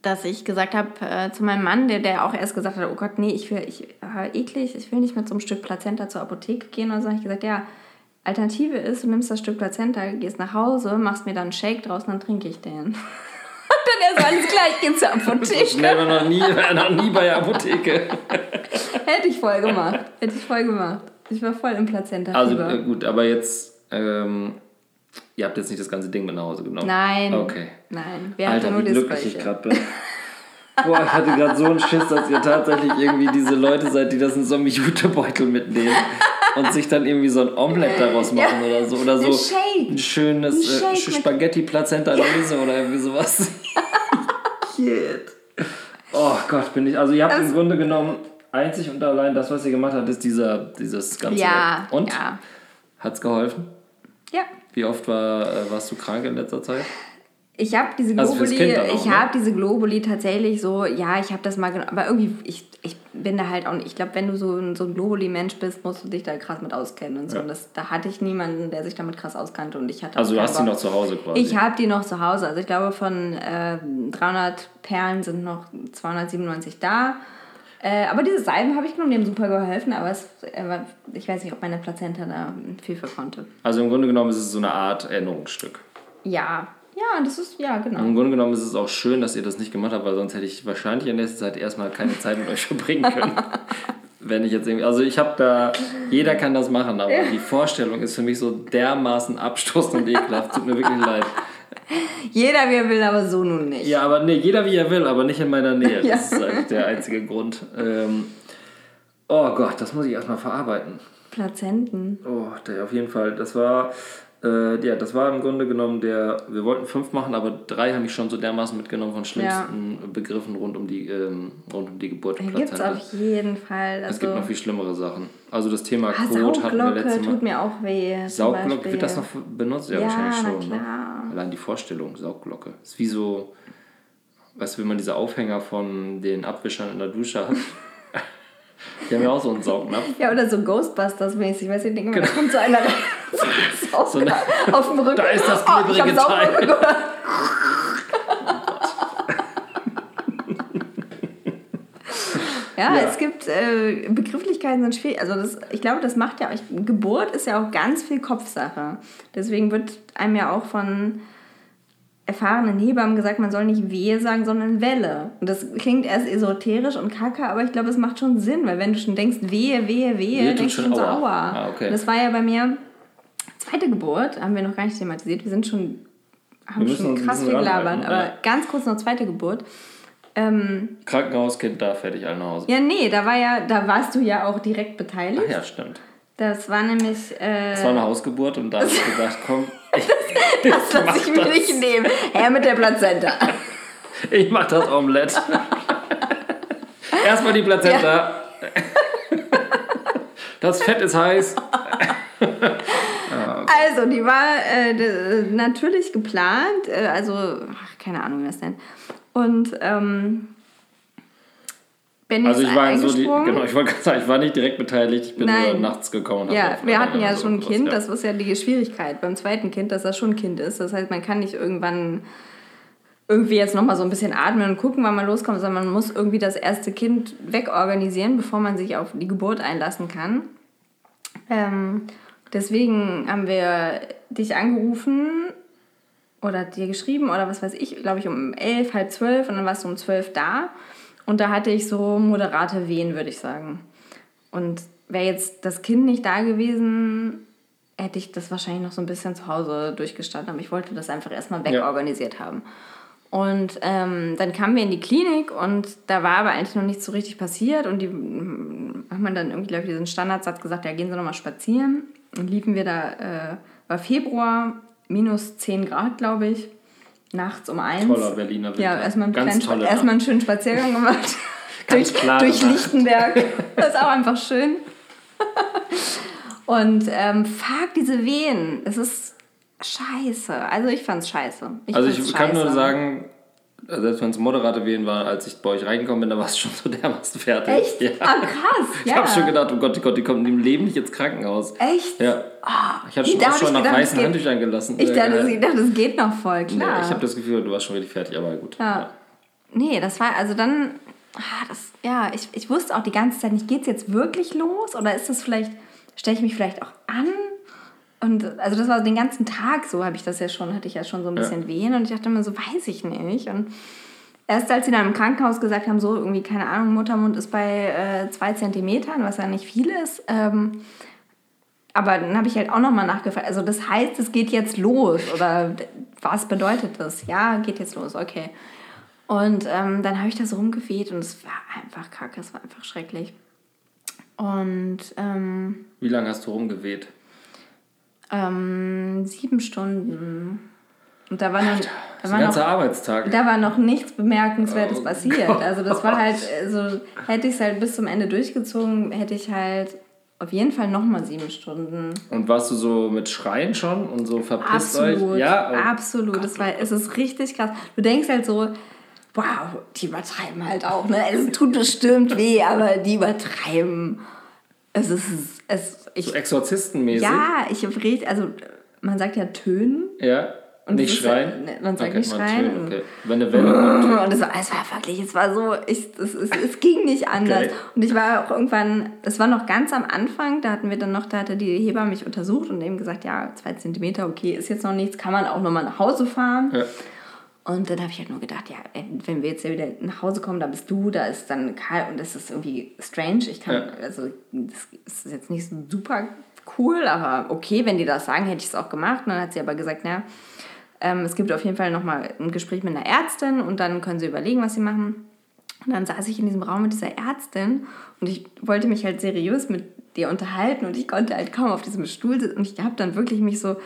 dass ich gesagt habe äh, zu meinem Mann, der, der auch erst gesagt hat, oh Gott, nee, ich will, ich, äh, eklig, ich will nicht mit so einem Stück Plazenta zur Apotheke gehen. Und so habe ich gesagt, ja, Alternative ist, du nimmst das Stück Plazenta, gehst nach Hause, machst mir dann einen Shake draus und dann trinke ich den. Und dann erst alles gleich, geh zur Apotheke.
Schnell war noch nie, war noch nie bei der Apotheke.
Hätte ich voll gemacht. Hätte ich voll gemacht. Ich war voll im Plazenta.
Also äh, gut, aber jetzt, ähm, ihr habt jetzt nicht das ganze Ding mit nach Hause genommen.
Nein.
Okay.
Nein, wir hatten
Alter,
nur
wie glücklich ich gerade bin. Boah, ich hatte gerade so einen Schiss, dass ihr tatsächlich irgendwie diese Leute seid, die das in so einem Jutebeutel mitnehmen und sich dann irgendwie so ein Omelett daraus machen oder so. Oder so
Ein
schönes
Ein
äh,
Shake mit-
Spaghetti Plazenta Lese oder irgendwie sowas. Shit. Oh Gott, bin ich. Also ihr habt
Das-
im Grunde genommen einzig und allein das, was ihr gemacht habt, ist dieser, dieses ganze.
Ja,
Und?
ja.
Hat's geholfen?
Ja.
Wie oft war, äh, warst du krank in letzter Zeit?
Ich habe diese
Also
Globuli,
dann auch,
ich
ne?
habe diese Globuli tatsächlich so, ja, ich habe das mal genommen, aber irgendwie, ich, ich bin da halt auch nicht, ich glaube, wenn du so ein, so ein Globuli-Mensch bist, musst du dich da krass mit auskennen und so.
Ja.
Und das, da hatte ich niemanden, der sich damit krass auskannte und ich hatte
Also
auch
du hast die noch zu Hause quasi.
Ich habe die noch zu Hause. Also ich glaube, von äh, 300 Perlen sind noch 297 da. Äh, aber diese Salben habe ich genommen, die haben super geholfen, aber es, äh, ich weiß nicht, ob meine Plazenta da viel für konnte.
Also im Grunde genommen ist es so eine Art Erinnerungsstück.
Ja, ja, das ist, ja, genau.
Im Grunde genommen ist es auch schön, dass ihr das nicht gemacht habt, weil sonst hätte ich wahrscheinlich in nächster Zeit erstmal keine Zeit mit euch verbringen können. Wenn ich jetzt irgendwie, also ich habe da, jeder kann das machen, aber die Vorstellung ist für mich so dermaßen abstoßend und ekelhaft. Tut mir wirklich leid.
Jeder, wie er will, aber so nun nicht.
Ja, aber nee, jeder wie er will, aber nicht in meiner Nähe.
Ja.
Das ist eigentlich der einzige Grund. Ähm, oh Gott, das muss ich erstmal verarbeiten.
Plazenten.
Oh, der auf jeden Fall. Das war, äh, ja, das war im Grunde genommen der, wir wollten fünf machen, aber drei haben mich schon so dermaßen mitgenommen von schlimmsten Begriffen rund um die, ähm, rund um die Geburt
Da gibt es auf jeden Fall. Also,
Es gibt noch viel schlimmere Sachen. Also das Thema
ah,
Code hatten wir letztes Mal.
tut mir auch weh.
Saugglocke, wird das noch benutzt? Ja,
Ja,
wahrscheinlich schon. Ne? Allein die Vorstellung, Saugglocke. Ist wie so, weißt du, wenn man diese Aufhänger von den Abwischern in der Dusche hat. Die haben ja auch so einen Saugnapf.
Ja, oder so Ghostbusters-mäßig. Weißt du, ich denke mal, da kommt so einer so
eine-
auf dem Rücken.
Da ist das
oh,
klebrige
Sauglocke
Teil.
Ja,
Ja.
es gibt äh, Begrifflichkeiten sind schwierig. Also das, ich glaube, das macht ja auch, Geburt ist ja auch ganz viel Kopfsache. Deswegen wird einem ja auch von erfahrenen Hebammen gesagt, man soll nicht Wehe sagen, sondern Welle. Und das klingt erst esoterisch und kacke, aber ich glaube, es macht schon Sinn, weil wenn du schon denkst, Wehe, Wehe, Wehe,
Wehe
denkst du
schon
so
Aua. Ah, okay.
Das war ja bei mir zweite Geburt, haben wir noch gar nicht thematisiert. Wir sind schon, haben schon krass viel gelabert, aber
ja.
ganz kurz noch zweite Geburt. Ähm,
Krankenhauskind da, fertig, alle nach Hause.
ja, nee, da war ja, da warst du ja auch direkt beteiligt.
Ach ja, stimmt.
Das war nämlich, äh,
Es war eine Hausgeburt und da habe ich gesagt, komm, ich,
das lasse ich mir nicht nehmen. Her mit der Plazenta.
ich mach das Omelett. Erstmal die Plazenta. Das Fett ist heiß.
Also, die war äh, natürlich geplant, äh, also, ach, keine Ahnung, wie das denn. Und, ähm, Benny
Also ich war so die, genau, ich sagen, ich war nicht direkt beteiligt, ich bin
Nein.
nur nachts gekommen.
Ja, wir hatten ja schon ein Kind,
ja.
das ist ja die Schwierigkeit beim zweiten Kind, dass das schon ein Kind ist. Das heißt, man kann nicht irgendwann irgendwie jetzt nochmal so ein bisschen atmen und gucken, wann man loskommt, sondern man muss irgendwie das erste Kind wegorganisieren, bevor man sich auf die Geburt einlassen kann. Ähm, deswegen haben wir dich angerufen oder dir geschrieben oder was weiß ich, glaube ich um elf, halb zwölf und dann warst du um zwölf da. Und da hatte ich so moderate Wehen, würde ich sagen. Und wäre jetzt das Kind nicht da gewesen, hätte ich das wahrscheinlich noch so ein bisschen zu Hause durchgestanden. Aber ich wollte das einfach erstmal wegorganisiert haben. Und ähm, dann kamen wir in die Klinik und da war aber eigentlich noch nichts so richtig passiert. Und die mm, haben man dann irgendwie, glaube ich, diesen Standardsatz gesagt, ja, gehen Sie noch mal spazieren. Und liefen wir da, äh, war Februar, minus 10 Grad, glaube ich, nachts um eins.
Toller Berliner Winter.
Ja, erstmal einen,
Ganz
kleinen, erstmal einen schönen Spaziergang gemacht. Durch durch. Lichtenberg. Das ist auch einfach schön. Und ähm, fuck, diese Wehen. Es ist scheiße. Also ich fand's scheiße. Ich
Also ich kann nur sagen, selbst wenn es moderate Wehen waren, als ich bei euch reingekommen bin, da war es schon so dermaßen fertig.
Echt?
Ja.
Ah, krass.
Ich
Ja.
habe schon gedacht, oh Gott, oh Gott, die kommen im Leben nicht ins Krankenhaus.
Echt?
Ja. ich hatte schon auch
hab
schon
ich
nach
gedacht,
weißen
es geht-
Handtüchern gelassen.
Ich dachte, ich dachte, das geht noch voll,
Nee,
klar.
ich habe das Gefühl, du warst schon richtig fertig, aber gut.
Ja. Nee, das war, also dann, ah, das, ja, ich, ich wusste auch die ganze Zeit nicht, geht's jetzt wirklich los oder ist das vielleicht, stelle ich mich vielleicht auch an? Und also das war den ganzen Tag so, habe ich das ja schon, hatte ich ja schon so ein
Ja.
bisschen Wehen und ich dachte immer so, weiß ich nicht. Und erst als sie dann im Krankenhaus gesagt haben, so irgendwie, keine Ahnung, Muttermund ist bei äh, zwei Zentimetern, was ja nicht viel ist, ähm, aber dann habe ich halt auch nochmal nachgefragt. Also das heißt, es geht jetzt los oder was bedeutet das? Ja, geht jetzt los, okay. Und ähm, dann habe ich da so rumgeweht und es war einfach kacke, es war einfach schrecklich. Und ähm,
Wie lange hast du rumgeweht?
Ähm, sieben Stunden. Und da war, noch, da, war noch,
Arbeitstag.
da war noch nichts Bemerkenswertes
Oh
passiert.
Gott.
Also das war halt, also hätte ich es halt bis zum Ende durchgezogen, hätte ich halt auf jeden Fall nochmal sieben Stunden
Und warst du so mit Schreien schon und so verpisst
Absolut,
euch? Ja, oh.
absolut. Das war, es ist richtig krass. Du denkst halt so, wow, die übertreiben halt auch. Ne? Es tut bestimmt weh, aber die übertreiben. Es ist, es, ich,
so exorzistenmäßig.
ja, ich richtig, also man sagt ja tönen.
Ja.
Und
nicht schreien?
ja- ne, man sagt
okay,
nicht schreien.
tönen, Okay. Wenn eine Welle kommt.
Und es war, es war wirklich, es war so, ich, es, es, es ging nicht anders.
Okay.
Und ich war auch irgendwann, es war noch ganz am Anfang, da hatten wir dann noch, da hatte die Hebamme mich untersucht und eben gesagt, ja, zwei Zentimeter, okay, ist jetzt noch nichts, kann man auch nochmal nach Hause fahren.
Ja.
Und dann habe ich halt nur gedacht, ja, ey, wenn wir jetzt ja wieder nach Hause kommen, da bist du, da ist dann kalt und das ist irgendwie strange. Ich kann,
Ja.
also das ist jetzt nicht super cool, aber okay, wenn die das sagen, hätte ich es auch gemacht. Und dann hat sie aber gesagt, na, ähm, es gibt auf jeden Fall nochmal ein Gespräch mit einer Ärztin und dann können sie überlegen, was sie machen. Und dann saß ich in diesem Raum mit dieser Ärztin und ich wollte mich halt seriös mit dir unterhalten und ich konnte halt kaum auf diesem Stuhl sitzen und ich habe dann wirklich mich so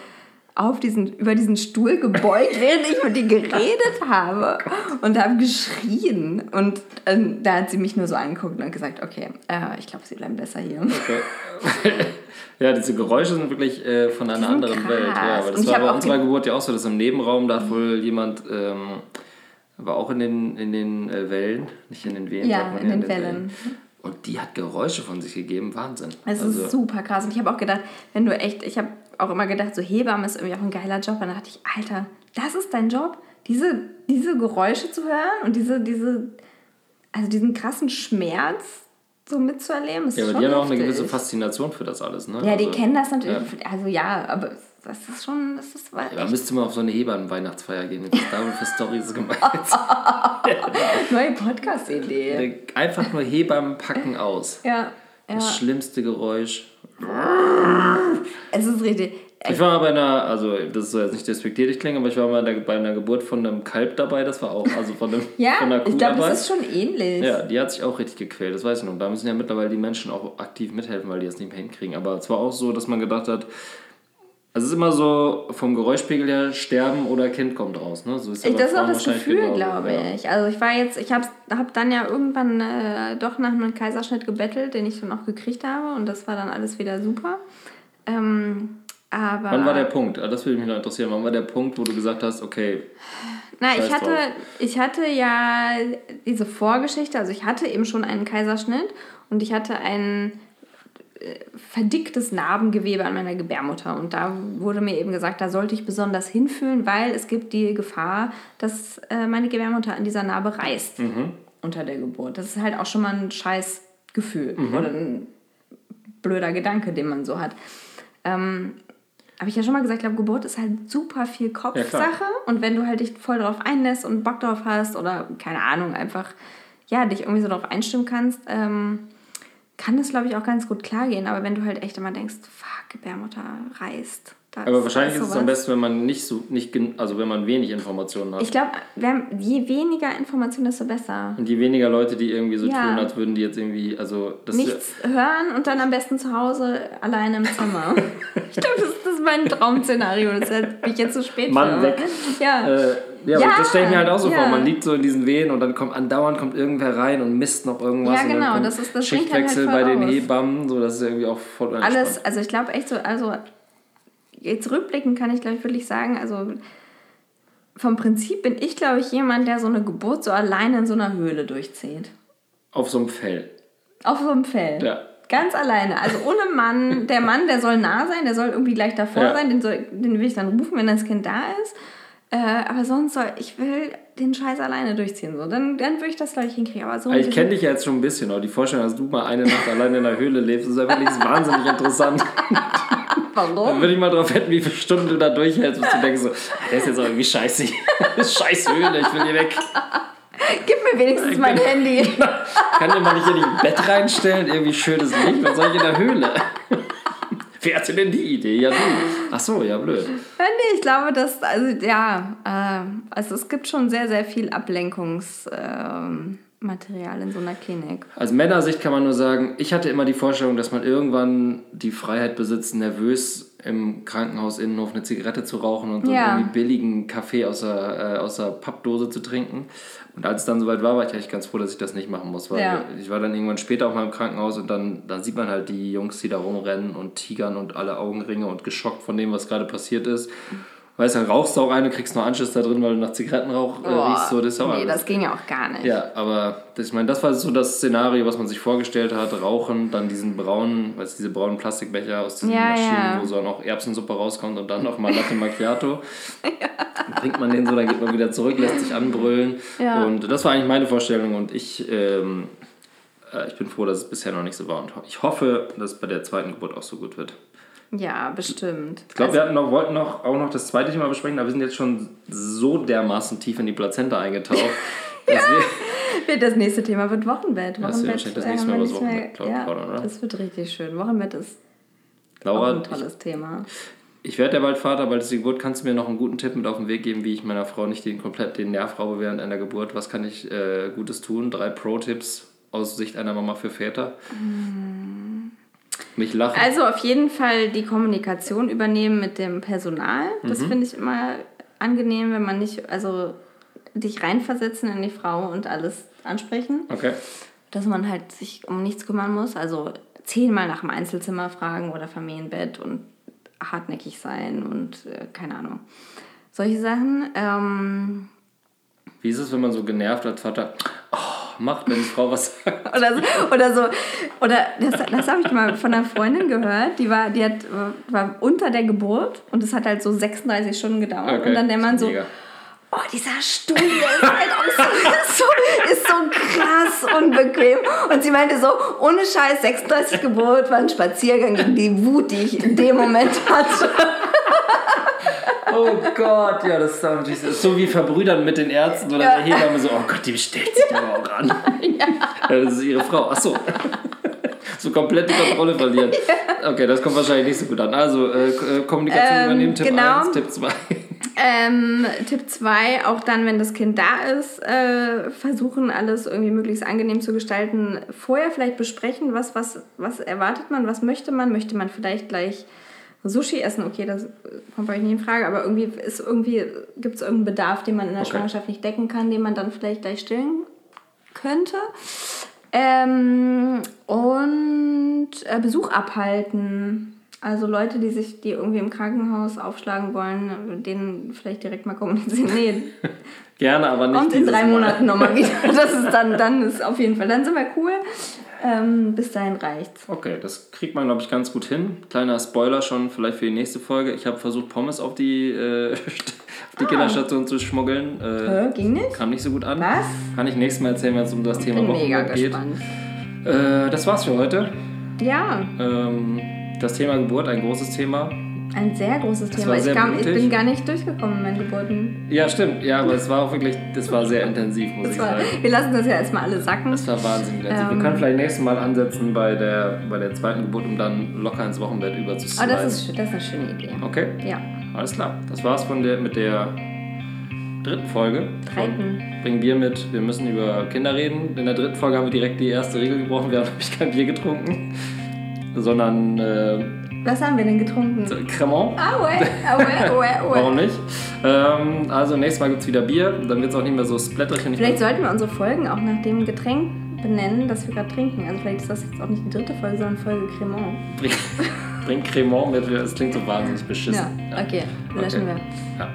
auf diesen, über diesen Stuhl gebeugt, während ich mit ihr geredet habe und habe geschrien. Und ähm, da hat sie mich nur so angeguckt und gesagt, okay, äh, ich glaube, sie bleiben besser hier.
Okay. ja, diese Geräusche sind wirklich äh, von einer anderen
krass.
Welt. Ja, aber
Und
das
ich
war bei unserer Geburt ja auch so, dass im Nebenraum da wohl jemand, ähm, war auch in den, in den äh, Wellen, nicht in den Wehen.
Ja,
sagt man
in den Wellen.
Und die hat Geräusche von sich gegeben, Wahnsinn.
Es
Also,
ist super krass. Und ich habe auch gedacht, wenn du echt, ich habe auch immer gedacht, so Hebamme ist irgendwie auch ein geiler Job. Und dann dachte ich, Alter, das ist dein Job? Diese, diese Geräusche zu hören und diese, diese, also diesen krassen Schmerz so mitzuerleben. Ist
Ja, aber
schon
die haben auch eine gewisse Faszination für das alles, ne?
Ja, die
Also,
kennen das natürlich.
Ja.
Also ja, aber das ist schon, das ist
Ja,
echt
müsste man auf so eine Hebammen-Weihnachtsfeier gehen. Was da für Storys gemeint
neue Podcast-Idee.
Einfach nur Hebammen packen aus.
Ja, ja.
Das schlimmste Geräusch.
Es ist richtig.
Ich war mal bei einer, also das soll jetzt nicht despektierlich klingen, aber ich war mal bei einer Geburt von einem Kalb dabei. Das war auch, also von, einem,
Ja,
von einer Kuh
ich glaube,
dabei.
das ist schon ähnlich.
Ja, die hat sich auch richtig gequält, das weiß ich noch. Da müssen ja mittlerweile die Menschen auch aktiv mithelfen, weil die das nicht mehr hinkriegen. Aber es war auch so, dass man gedacht hat, also es ist immer so, vom Geräuschpegel her, sterben oder Kind kommt raus. Ne? So ist
das ist auch das Gefühl, glaube
ja.
ich. Also ich war jetzt, ich habe hab dann ja irgendwann äh, doch nach einem Kaiserschnitt gebettelt, den ich dann auch gekriegt habe und das war dann alles wieder super. Ähm, aber
Wann war der Punkt? Ah, Das würde mich noch interessieren. Wann war der Punkt, wo du gesagt hast, okay,
Na, ich hatte,
drauf.
ich hatte ja diese Vorgeschichte, also ich hatte eben schon einen Kaiserschnitt und ich hatte ein äh, verdicktes Narbengewebe an meiner Gebärmutter. Und da wurde mir eben gesagt, da sollte ich besonders hinfühlen, weil es gibt die Gefahr, dass äh, meine Gebärmutter an dieser Narbe reißt unter der Geburt. Das ist halt auch schon mal ein scheiß Gefühl oder ein blöder Gedanke, den man so hat. Ähm, habe ich ja schon mal gesagt, ich glaube, Geburt ist halt super viel Kopfsache. und wenn du halt dich voll drauf einlässt und Bock drauf hast oder keine Ahnung, einfach ja, dich irgendwie so drauf einstimmen kannst, ähm, kann das, glaube ich, auch ganz gut klar gehen. Aber wenn du halt echt immer denkst, fuck, Gebärmutter reißt.
aber wahrscheinlich ist es am besten, wenn man nicht so, nicht, also wenn man wenig Informationen hat.
Ich glaube, je weniger Informationen, desto besser.
Und je weniger Leute, die irgendwie so
Ja.
tun, als würden die jetzt irgendwie, also das
Nichts hören und dann am besten zu Hause alleine im Zimmer. ich glaube, das, das ist mein Traum-Szenario. Das bin ich jetzt zu spät
Mann
für.
weg.
Ja.
Äh, ja,
Ja,
das stelle ich mir halt auch so
ja.
vor. Man liegt so in diesen Wehen und dann kommt andauernd kommt irgendwer rein und misst noch irgendwas.
Ja, genau, das ist- das
Schichtwechsel
halt
bei den
aus.
Hebammen, so das ist irgendwie auch voll
Alles,
entspannt.
also ich glaube echt so, also jetzt rückblickend kann ich glaube ich wirklich sagen, also vom Prinzip bin ich glaube ich jemand, der so eine Geburt so alleine in so einer Höhle durchzieht.
Auf so einem Fell.
Auf so einem Feld.
Ja.
Ganz alleine. Also ohne Mann. Der Mann, der soll nah sein, der soll irgendwie gleich davor
Ja.
sein, den, soll, den will ich dann rufen, wenn das Kind da ist. Äh, aber sonst soll, ich will den Scheiß alleine durchziehen. So. Dann, dann würde ich das, glaube ich, hinkriegen. Aber so
Ich kenne dich ja jetzt schon ein bisschen, aber die Vorstellung, dass du mal eine Nacht alleine in der Höhle lebst, ist einfach nicht wahnsinnig interessant. Dann
Warum?
würde ich mal drauf wetten, wie viele Stunden du da durchhältst, bis du denkst so, "Ah, der ist jetzt auch irgendwie scheiße. Scheiß Höhle, ich will hier weg.
Gib mir wenigstens mein Handy.
Kann dir mal nicht in ein Bett reinstellen, irgendwie schönes Licht, was soll ich in der Höhle? Wer hatte denn die Idee? Ja, du. Ach so, ja, blöd.
Ja, nee, ich glaube, dass, also ja, äh, also es gibt schon sehr, sehr viel Ablenkungsmaterial in so einer Klinik.
Aus Männersicht kann man nur sagen, ich hatte immer die Vorstellung, dass man irgendwann die Freiheit besitzt, nervös im Krankenhausinnenhof eine Zigarette zu rauchen und so
Ja.
einen irgendwie billigen Kaffee aus der, äh, aus der Pappdose zu trinken. Und als es dann soweit war, war ich eigentlich ganz froh, dass ich das nicht machen muss, weil
Ja.
ich war dann irgendwann später auch mal im Krankenhaus und dann, dann sieht man halt die Jungs, die da rumrennen und tigern und alle Augenringe und geschockt von dem, was gerade passiert ist. Weißt du, dann rauchst du auch eine, kriegst noch Anschluss da drin, weil du nach Zigarettenrauch äh, riechst. So, das ist auch
nee,
alles-
das ging ja auch gar nicht.
ja, aber das, ich meine, das war so das Szenario, was man sich vorgestellt hat. Rauchen, dann diesen braunen, weißt du, diese braunen Plastikbecher aus diesen
Ja,
Maschinen,
ja.
wo so noch Erbsensuppe rauskommt und dann noch mal Latte Macchiato. Dann trinkt man den so, dann geht man wieder zurück, lässt sich anbrüllen.
Ja.
Und das war eigentlich meine Vorstellung und ich, ähm, äh, ich bin froh, dass es bisher noch nicht so war. Und ich hoffe, dass es bei der zweiten Geburt auch so gut wird.
Ja, bestimmt.
Ich glaube, wir hatten noch, wollten noch, auch noch das zweite Thema besprechen, aber wir sind jetzt schon so dermaßen tief in die Plazenta eingetaucht. dass wir,
Wird das nächste Thema wird Wochenbett.
Das wird
Wochenbett
wahrscheinlich das
äh,
nächste Mal über das Wochenbett, ich,
ja,
oder?
Wird richtig schön. Wochenbett ist
Laura,
ein
ich,
tolles Thema.
Ich werde ja bald Vater, bald ist die Geburt. Kannst du mir noch einen guten Tipp mit auf den Weg geben, wie ich meiner Frau nicht den komplett den Nerv raube während einer Geburt? Was kann ich äh, Gutes tun? Drei Pro-Tipps aus Sicht einer Mama für Väter. Nicht lachen.
Also auf jeden Fall die Kommunikation übernehmen mit dem Personal. Das
Mhm.
finde ich immer angenehm, wenn man nicht, also dich reinversetzen in die Frau und alles ansprechen.
okay.
Dass man halt sich um nichts kümmern muss. Also zehnmal nach dem Einzelzimmer fragen oder Familienbett und hartnäckig sein und äh, keine Ahnung. Solche Sachen. Ähm,
Wie ist es, wenn man so genervt als Vater oh, macht, wenn die Frau was sagt?
oder so, oder so, oder das, das habe ich mal von einer Freundin gehört, die war, die hat, war unter der Geburt und es hat halt so 36 Stunden gedauert
Okay,
und dann der Mann so,
mega.
Oh, dieser Stuhl ist halt auch so, ist so, ist so krass unbequem. Und sie meinte so, ohne Scheiß, 36 Geburt war ein Spaziergang gegen die Wut, die ich in dem Moment hatte.
Oh Gott, ja, das ist natürlich so- so wie verbrüdern mit den Ärzten oder
Ja.
der Hebamme so, oh Gott, die stellt sich aber auch an. Ja. Das ist ihre Frau. Achso. So komplett die Kontrolle verlieren. Okay, das kommt wahrscheinlich nicht so gut an. Also, äh, äh, Kommunikation
Ähm,
übernehmen, Tipp
genau.
1, Tipp 2.
Ähm, Tipp 2, auch dann, wenn das Kind da ist, äh, versuchen alles irgendwie möglichst angenehm zu gestalten. Vorher vielleicht besprechen, was, was, was erwartet man, was möchte man. Möchte man vielleicht gleich Sushi essen? Okay, das kommt bei euch nicht in Frage, aber irgendwie ist irgendwie, gibt es irgendeinen Bedarf, den man in der
Okay.
Schwangerschaft nicht decken kann, den man dann vielleicht gleich stillen könnte. Ähm, und äh, Besuch abhalten. Also Leute, die sich, die irgendwie im Krankenhaus aufschlagen wollen, denen vielleicht direkt mal kommunizieren. Nee,
Gerne, aber nicht
kommt in drei
Mal.
Monaten nochmal wieder. Das ist dann, dann ist auf jeden Fall, dann sind wir cool. Ähm, bis dahin reicht's.
Okay, das kriegt man, glaube ich, ganz gut hin. Kleiner Spoiler schon vielleicht für die nächste Folge. Ich habe versucht, Pommes auf die, äh, auf die Kinderstation zu schmuggeln. Äh,
ging nicht?
kam nicht so gut an.
Was?
Kann ich nächstes Mal erzählen, wenn es um das Thema Wochenbett geht.
gespannt.
Äh, das war's für heute.
Ja,
Ähm, das Thema Geburt, ein großes Thema.
ein sehr großes Thema.
war
Ich,
sehr
kam, ich bin gar nicht durchgekommen in meinen Geburten.
Ja, stimmt. Ja, aber es war auch wirklich, das war sehr intensiv, muss ich
Das war,
sagen.
wir lassen das ja erstmal alle sacken.
Das war wahnsinnig intensiv.
Ähm.
Wir können vielleicht nächstes Mal ansetzen bei der, bei der zweiten Geburt, um dann locker ins Wochenbett überzusliden.
Oh, das ist, das ist eine schöne Idee.
Okay,
Ja.
alles klar. Das war's von der, mit der dritten Folge.
Dritten.
Bringen Bier mit, wir müssen über Kinder reden. In der dritten Folge haben wir direkt die erste Regel gebrochen. Wir haben nämlich kein Bier getrunken, sondern äh,
Was haben wir denn getrunken?
Cremant.
Aue, aue, aue, aue.
Warum nicht? Ähm, also nächstes Mal gibt es wieder Bier. Dann wird es auch nicht mehr so splatterig. und
Vielleicht sollten wir unsere Folgen auch nach dem Getränk benennen, das wir gerade trinken. Also vielleicht ist das jetzt auch nicht die dritte Folge, sondern Folge Cremant.
Bring, bring Cremant mit. Das klingt so wahnsinnig beschissen.
Ja, okay, löschen
Okay.
wir.
Ja.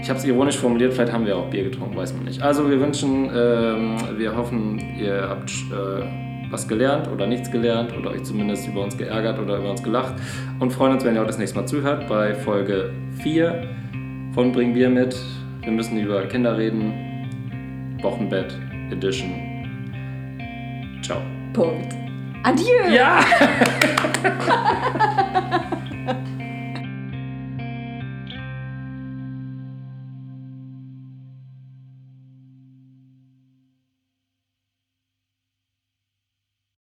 Ich habe es ironisch formuliert, vielleicht haben wir auch Bier getrunken, weiß man nicht. Also wir wünschen, ähm, wir hoffen, ihr habt äh, was gelernt oder nichts gelernt oder euch zumindest über uns geärgert oder über uns gelacht und freuen uns, wenn ihr auch das nächste Mal zuhört bei Folge 4 von Bring Bier mit. Wir müssen über Kinder reden. Wochenbett Edition. Ciao.
Punkt. Adieu.
Ja!